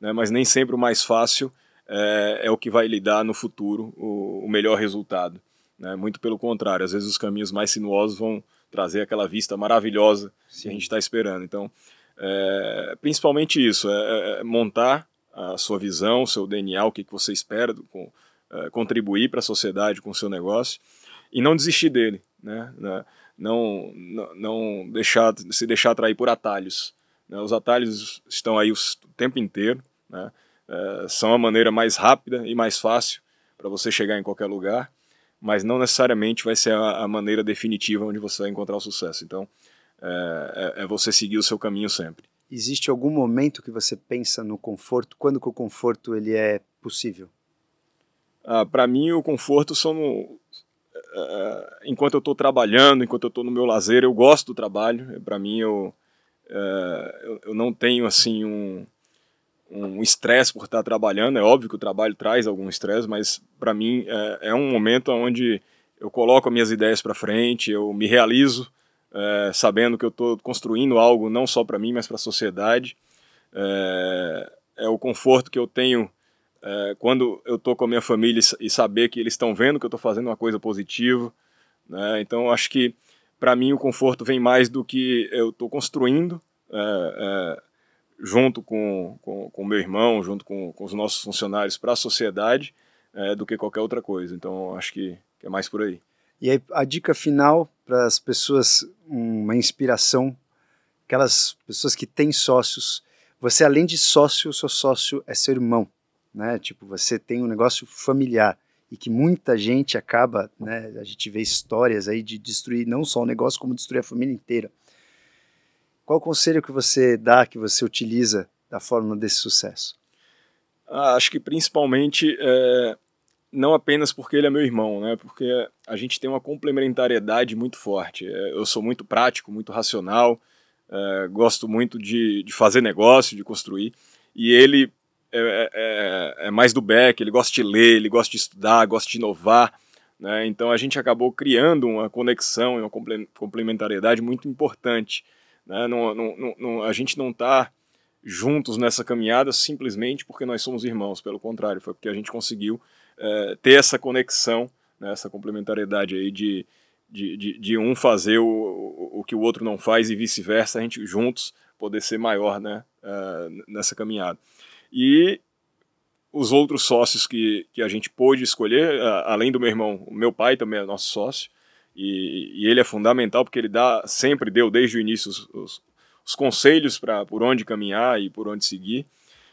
S3: Né, mas nem sempre o mais fácil é, é o que vai lhe dar no futuro o, o melhor resultado. Né? Muito pelo contrário, às vezes os caminhos mais sinuosos vão trazer aquela vista maravilhosa Sim. que a gente está esperando. Então, é, principalmente isso, é, é, é, montar a sua visão, o seu DNA, o que, que você espera, com, uh, contribuir para a sociedade com o seu negócio e não desistir dele, né? Não, não, não deixar, se deixar atrair por atalhos. Né? Os atalhos estão aí o tempo inteiro, né? Uh, são a maneira mais rápida e mais fácil para você chegar em qualquer lugar, mas não necessariamente vai ser a, a maneira definitiva onde você vai encontrar o sucesso. Então, é, é, é você seguir o seu caminho sempre.
S1: Existe algum momento que você pensa no conforto? Quando que o conforto ele é possível?
S3: Ah, para mim, o conforto são no, uh, enquanto eu estou trabalhando, enquanto eu estou no meu lazer, eu gosto do trabalho. Para mim, eu, eu, eu, não tenho assim um um estresse por estar trabalhando. É óbvio que o trabalho traz algum estresse, mas para mim é, é, um momento onde eu coloco minhas ideias para frente, eu me realizo é, sabendo que eu estou construindo algo não só para mim, mas para a sociedade. É, é, o conforto que eu tenho é, quando eu estou com a minha família e saber que eles estão vendo que eu estou fazendo uma coisa positiva. Né? Então, acho que para mim o conforto vem mais do que eu estou construindo, é, é, junto com com, com meu irmão, junto com, com os nossos funcionários para a sociedade, é, do que qualquer outra coisa. Então, acho que, que é mais por aí.
S1: E aí, a dica final para as pessoas, uma inspiração, aquelas pessoas que têm sócios. Você, além de sócio, seu sócio é seu irmão, né? Tipo, você tem um negócio familiar e que muita gente acaba, né? A gente vê histórias aí de destruir não só o negócio, como destruir a família inteira. Qual o conselho que você dá, que você utiliza da fórmula desse sucesso?
S3: Ah, acho que principalmente é, não apenas porque ele é meu irmão, né? Porque a gente tem uma complementariedade muito forte. É, eu sou muito prático, muito racional, é, gosto muito de, de fazer negócio, de construir. E ele é, é, é, mais do back, ele gosta de ler, ele gosta de estudar, gosta de inovar. Né? Então a gente acabou criando uma conexão e uma complementariedade muito importante. Né? Não, não, não, a gente não está juntos nessa caminhada simplesmente porque nós somos irmãos, pelo contrário, foi porque a gente conseguiu é, ter essa conexão, né, essa complementariedade aí de, de, de, de um fazer o, o, que o outro não faz e vice-versa, a gente juntos poder ser maior né, é, nessa caminhada. E os outros sócios que, que a gente pôde escolher, além do meu irmão, o meu pai também é nosso sócio, e, e ele é fundamental porque ele dá, sempre deu desde o início os, os, os conselhos para por onde caminhar e por onde seguir.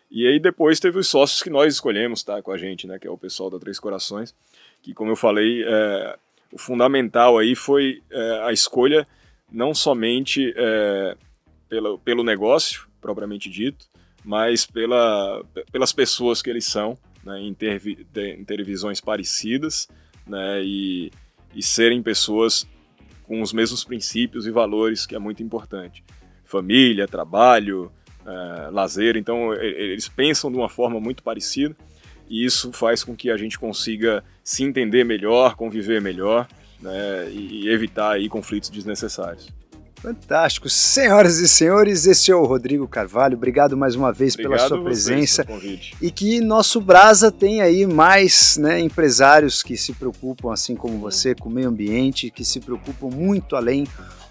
S3: E aí depois teve os sócios que nós escolhemos tá, com a gente, né, que é o pessoal da Três Corações, que como eu falei, é, o fundamental aí foi é, a escolha não somente é, pelo, pelo negócio, propriamente dito, mas pela, pelas pessoas que eles são, né, em, ter, em ter visões parecidas, né, e, e serem pessoas com os mesmos princípios e valores, que é muito importante. Família, trabalho, é, lazer, então eles pensam de uma forma muito parecida e isso faz com que a gente consiga se entender melhor, conviver melhor né, e evitar aí conflitos desnecessários.
S1: Fantástico. Senhoras e senhores, esse é o Rodrigo Carvalho. Obrigado mais uma vez Obrigado pela sua presença. E que nosso Brasa tem aí mais né, empresários que se preocupam, assim como você, com o meio ambiente, que se preocupam muito além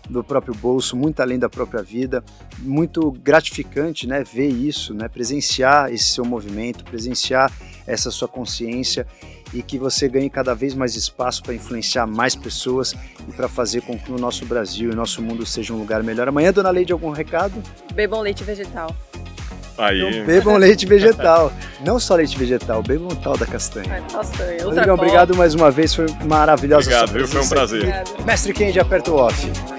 S1: do próprio bolso, muito além da própria vida. Muito gratificante né, ver isso, né, presenciar esse seu movimento, presenciar essa sua consciência e que você ganhe cada vez mais espaço para influenciar mais pessoas e para fazer com que o nosso Brasil e o nosso mundo seja um lugar melhor. Amanhã, dona Leide, algum recado?
S2: Bebam leite vegetal.
S3: Aí.
S1: Então, bebam leite vegetal. Não só leite vegetal, bebam tal da castanha.
S2: Castanha.
S1: Rodrigão, obrigado mais uma vez, foi maravilhosa
S3: Obrigado, foi um prazer.
S1: Obrigado. Mestre Kendi, aperta o off.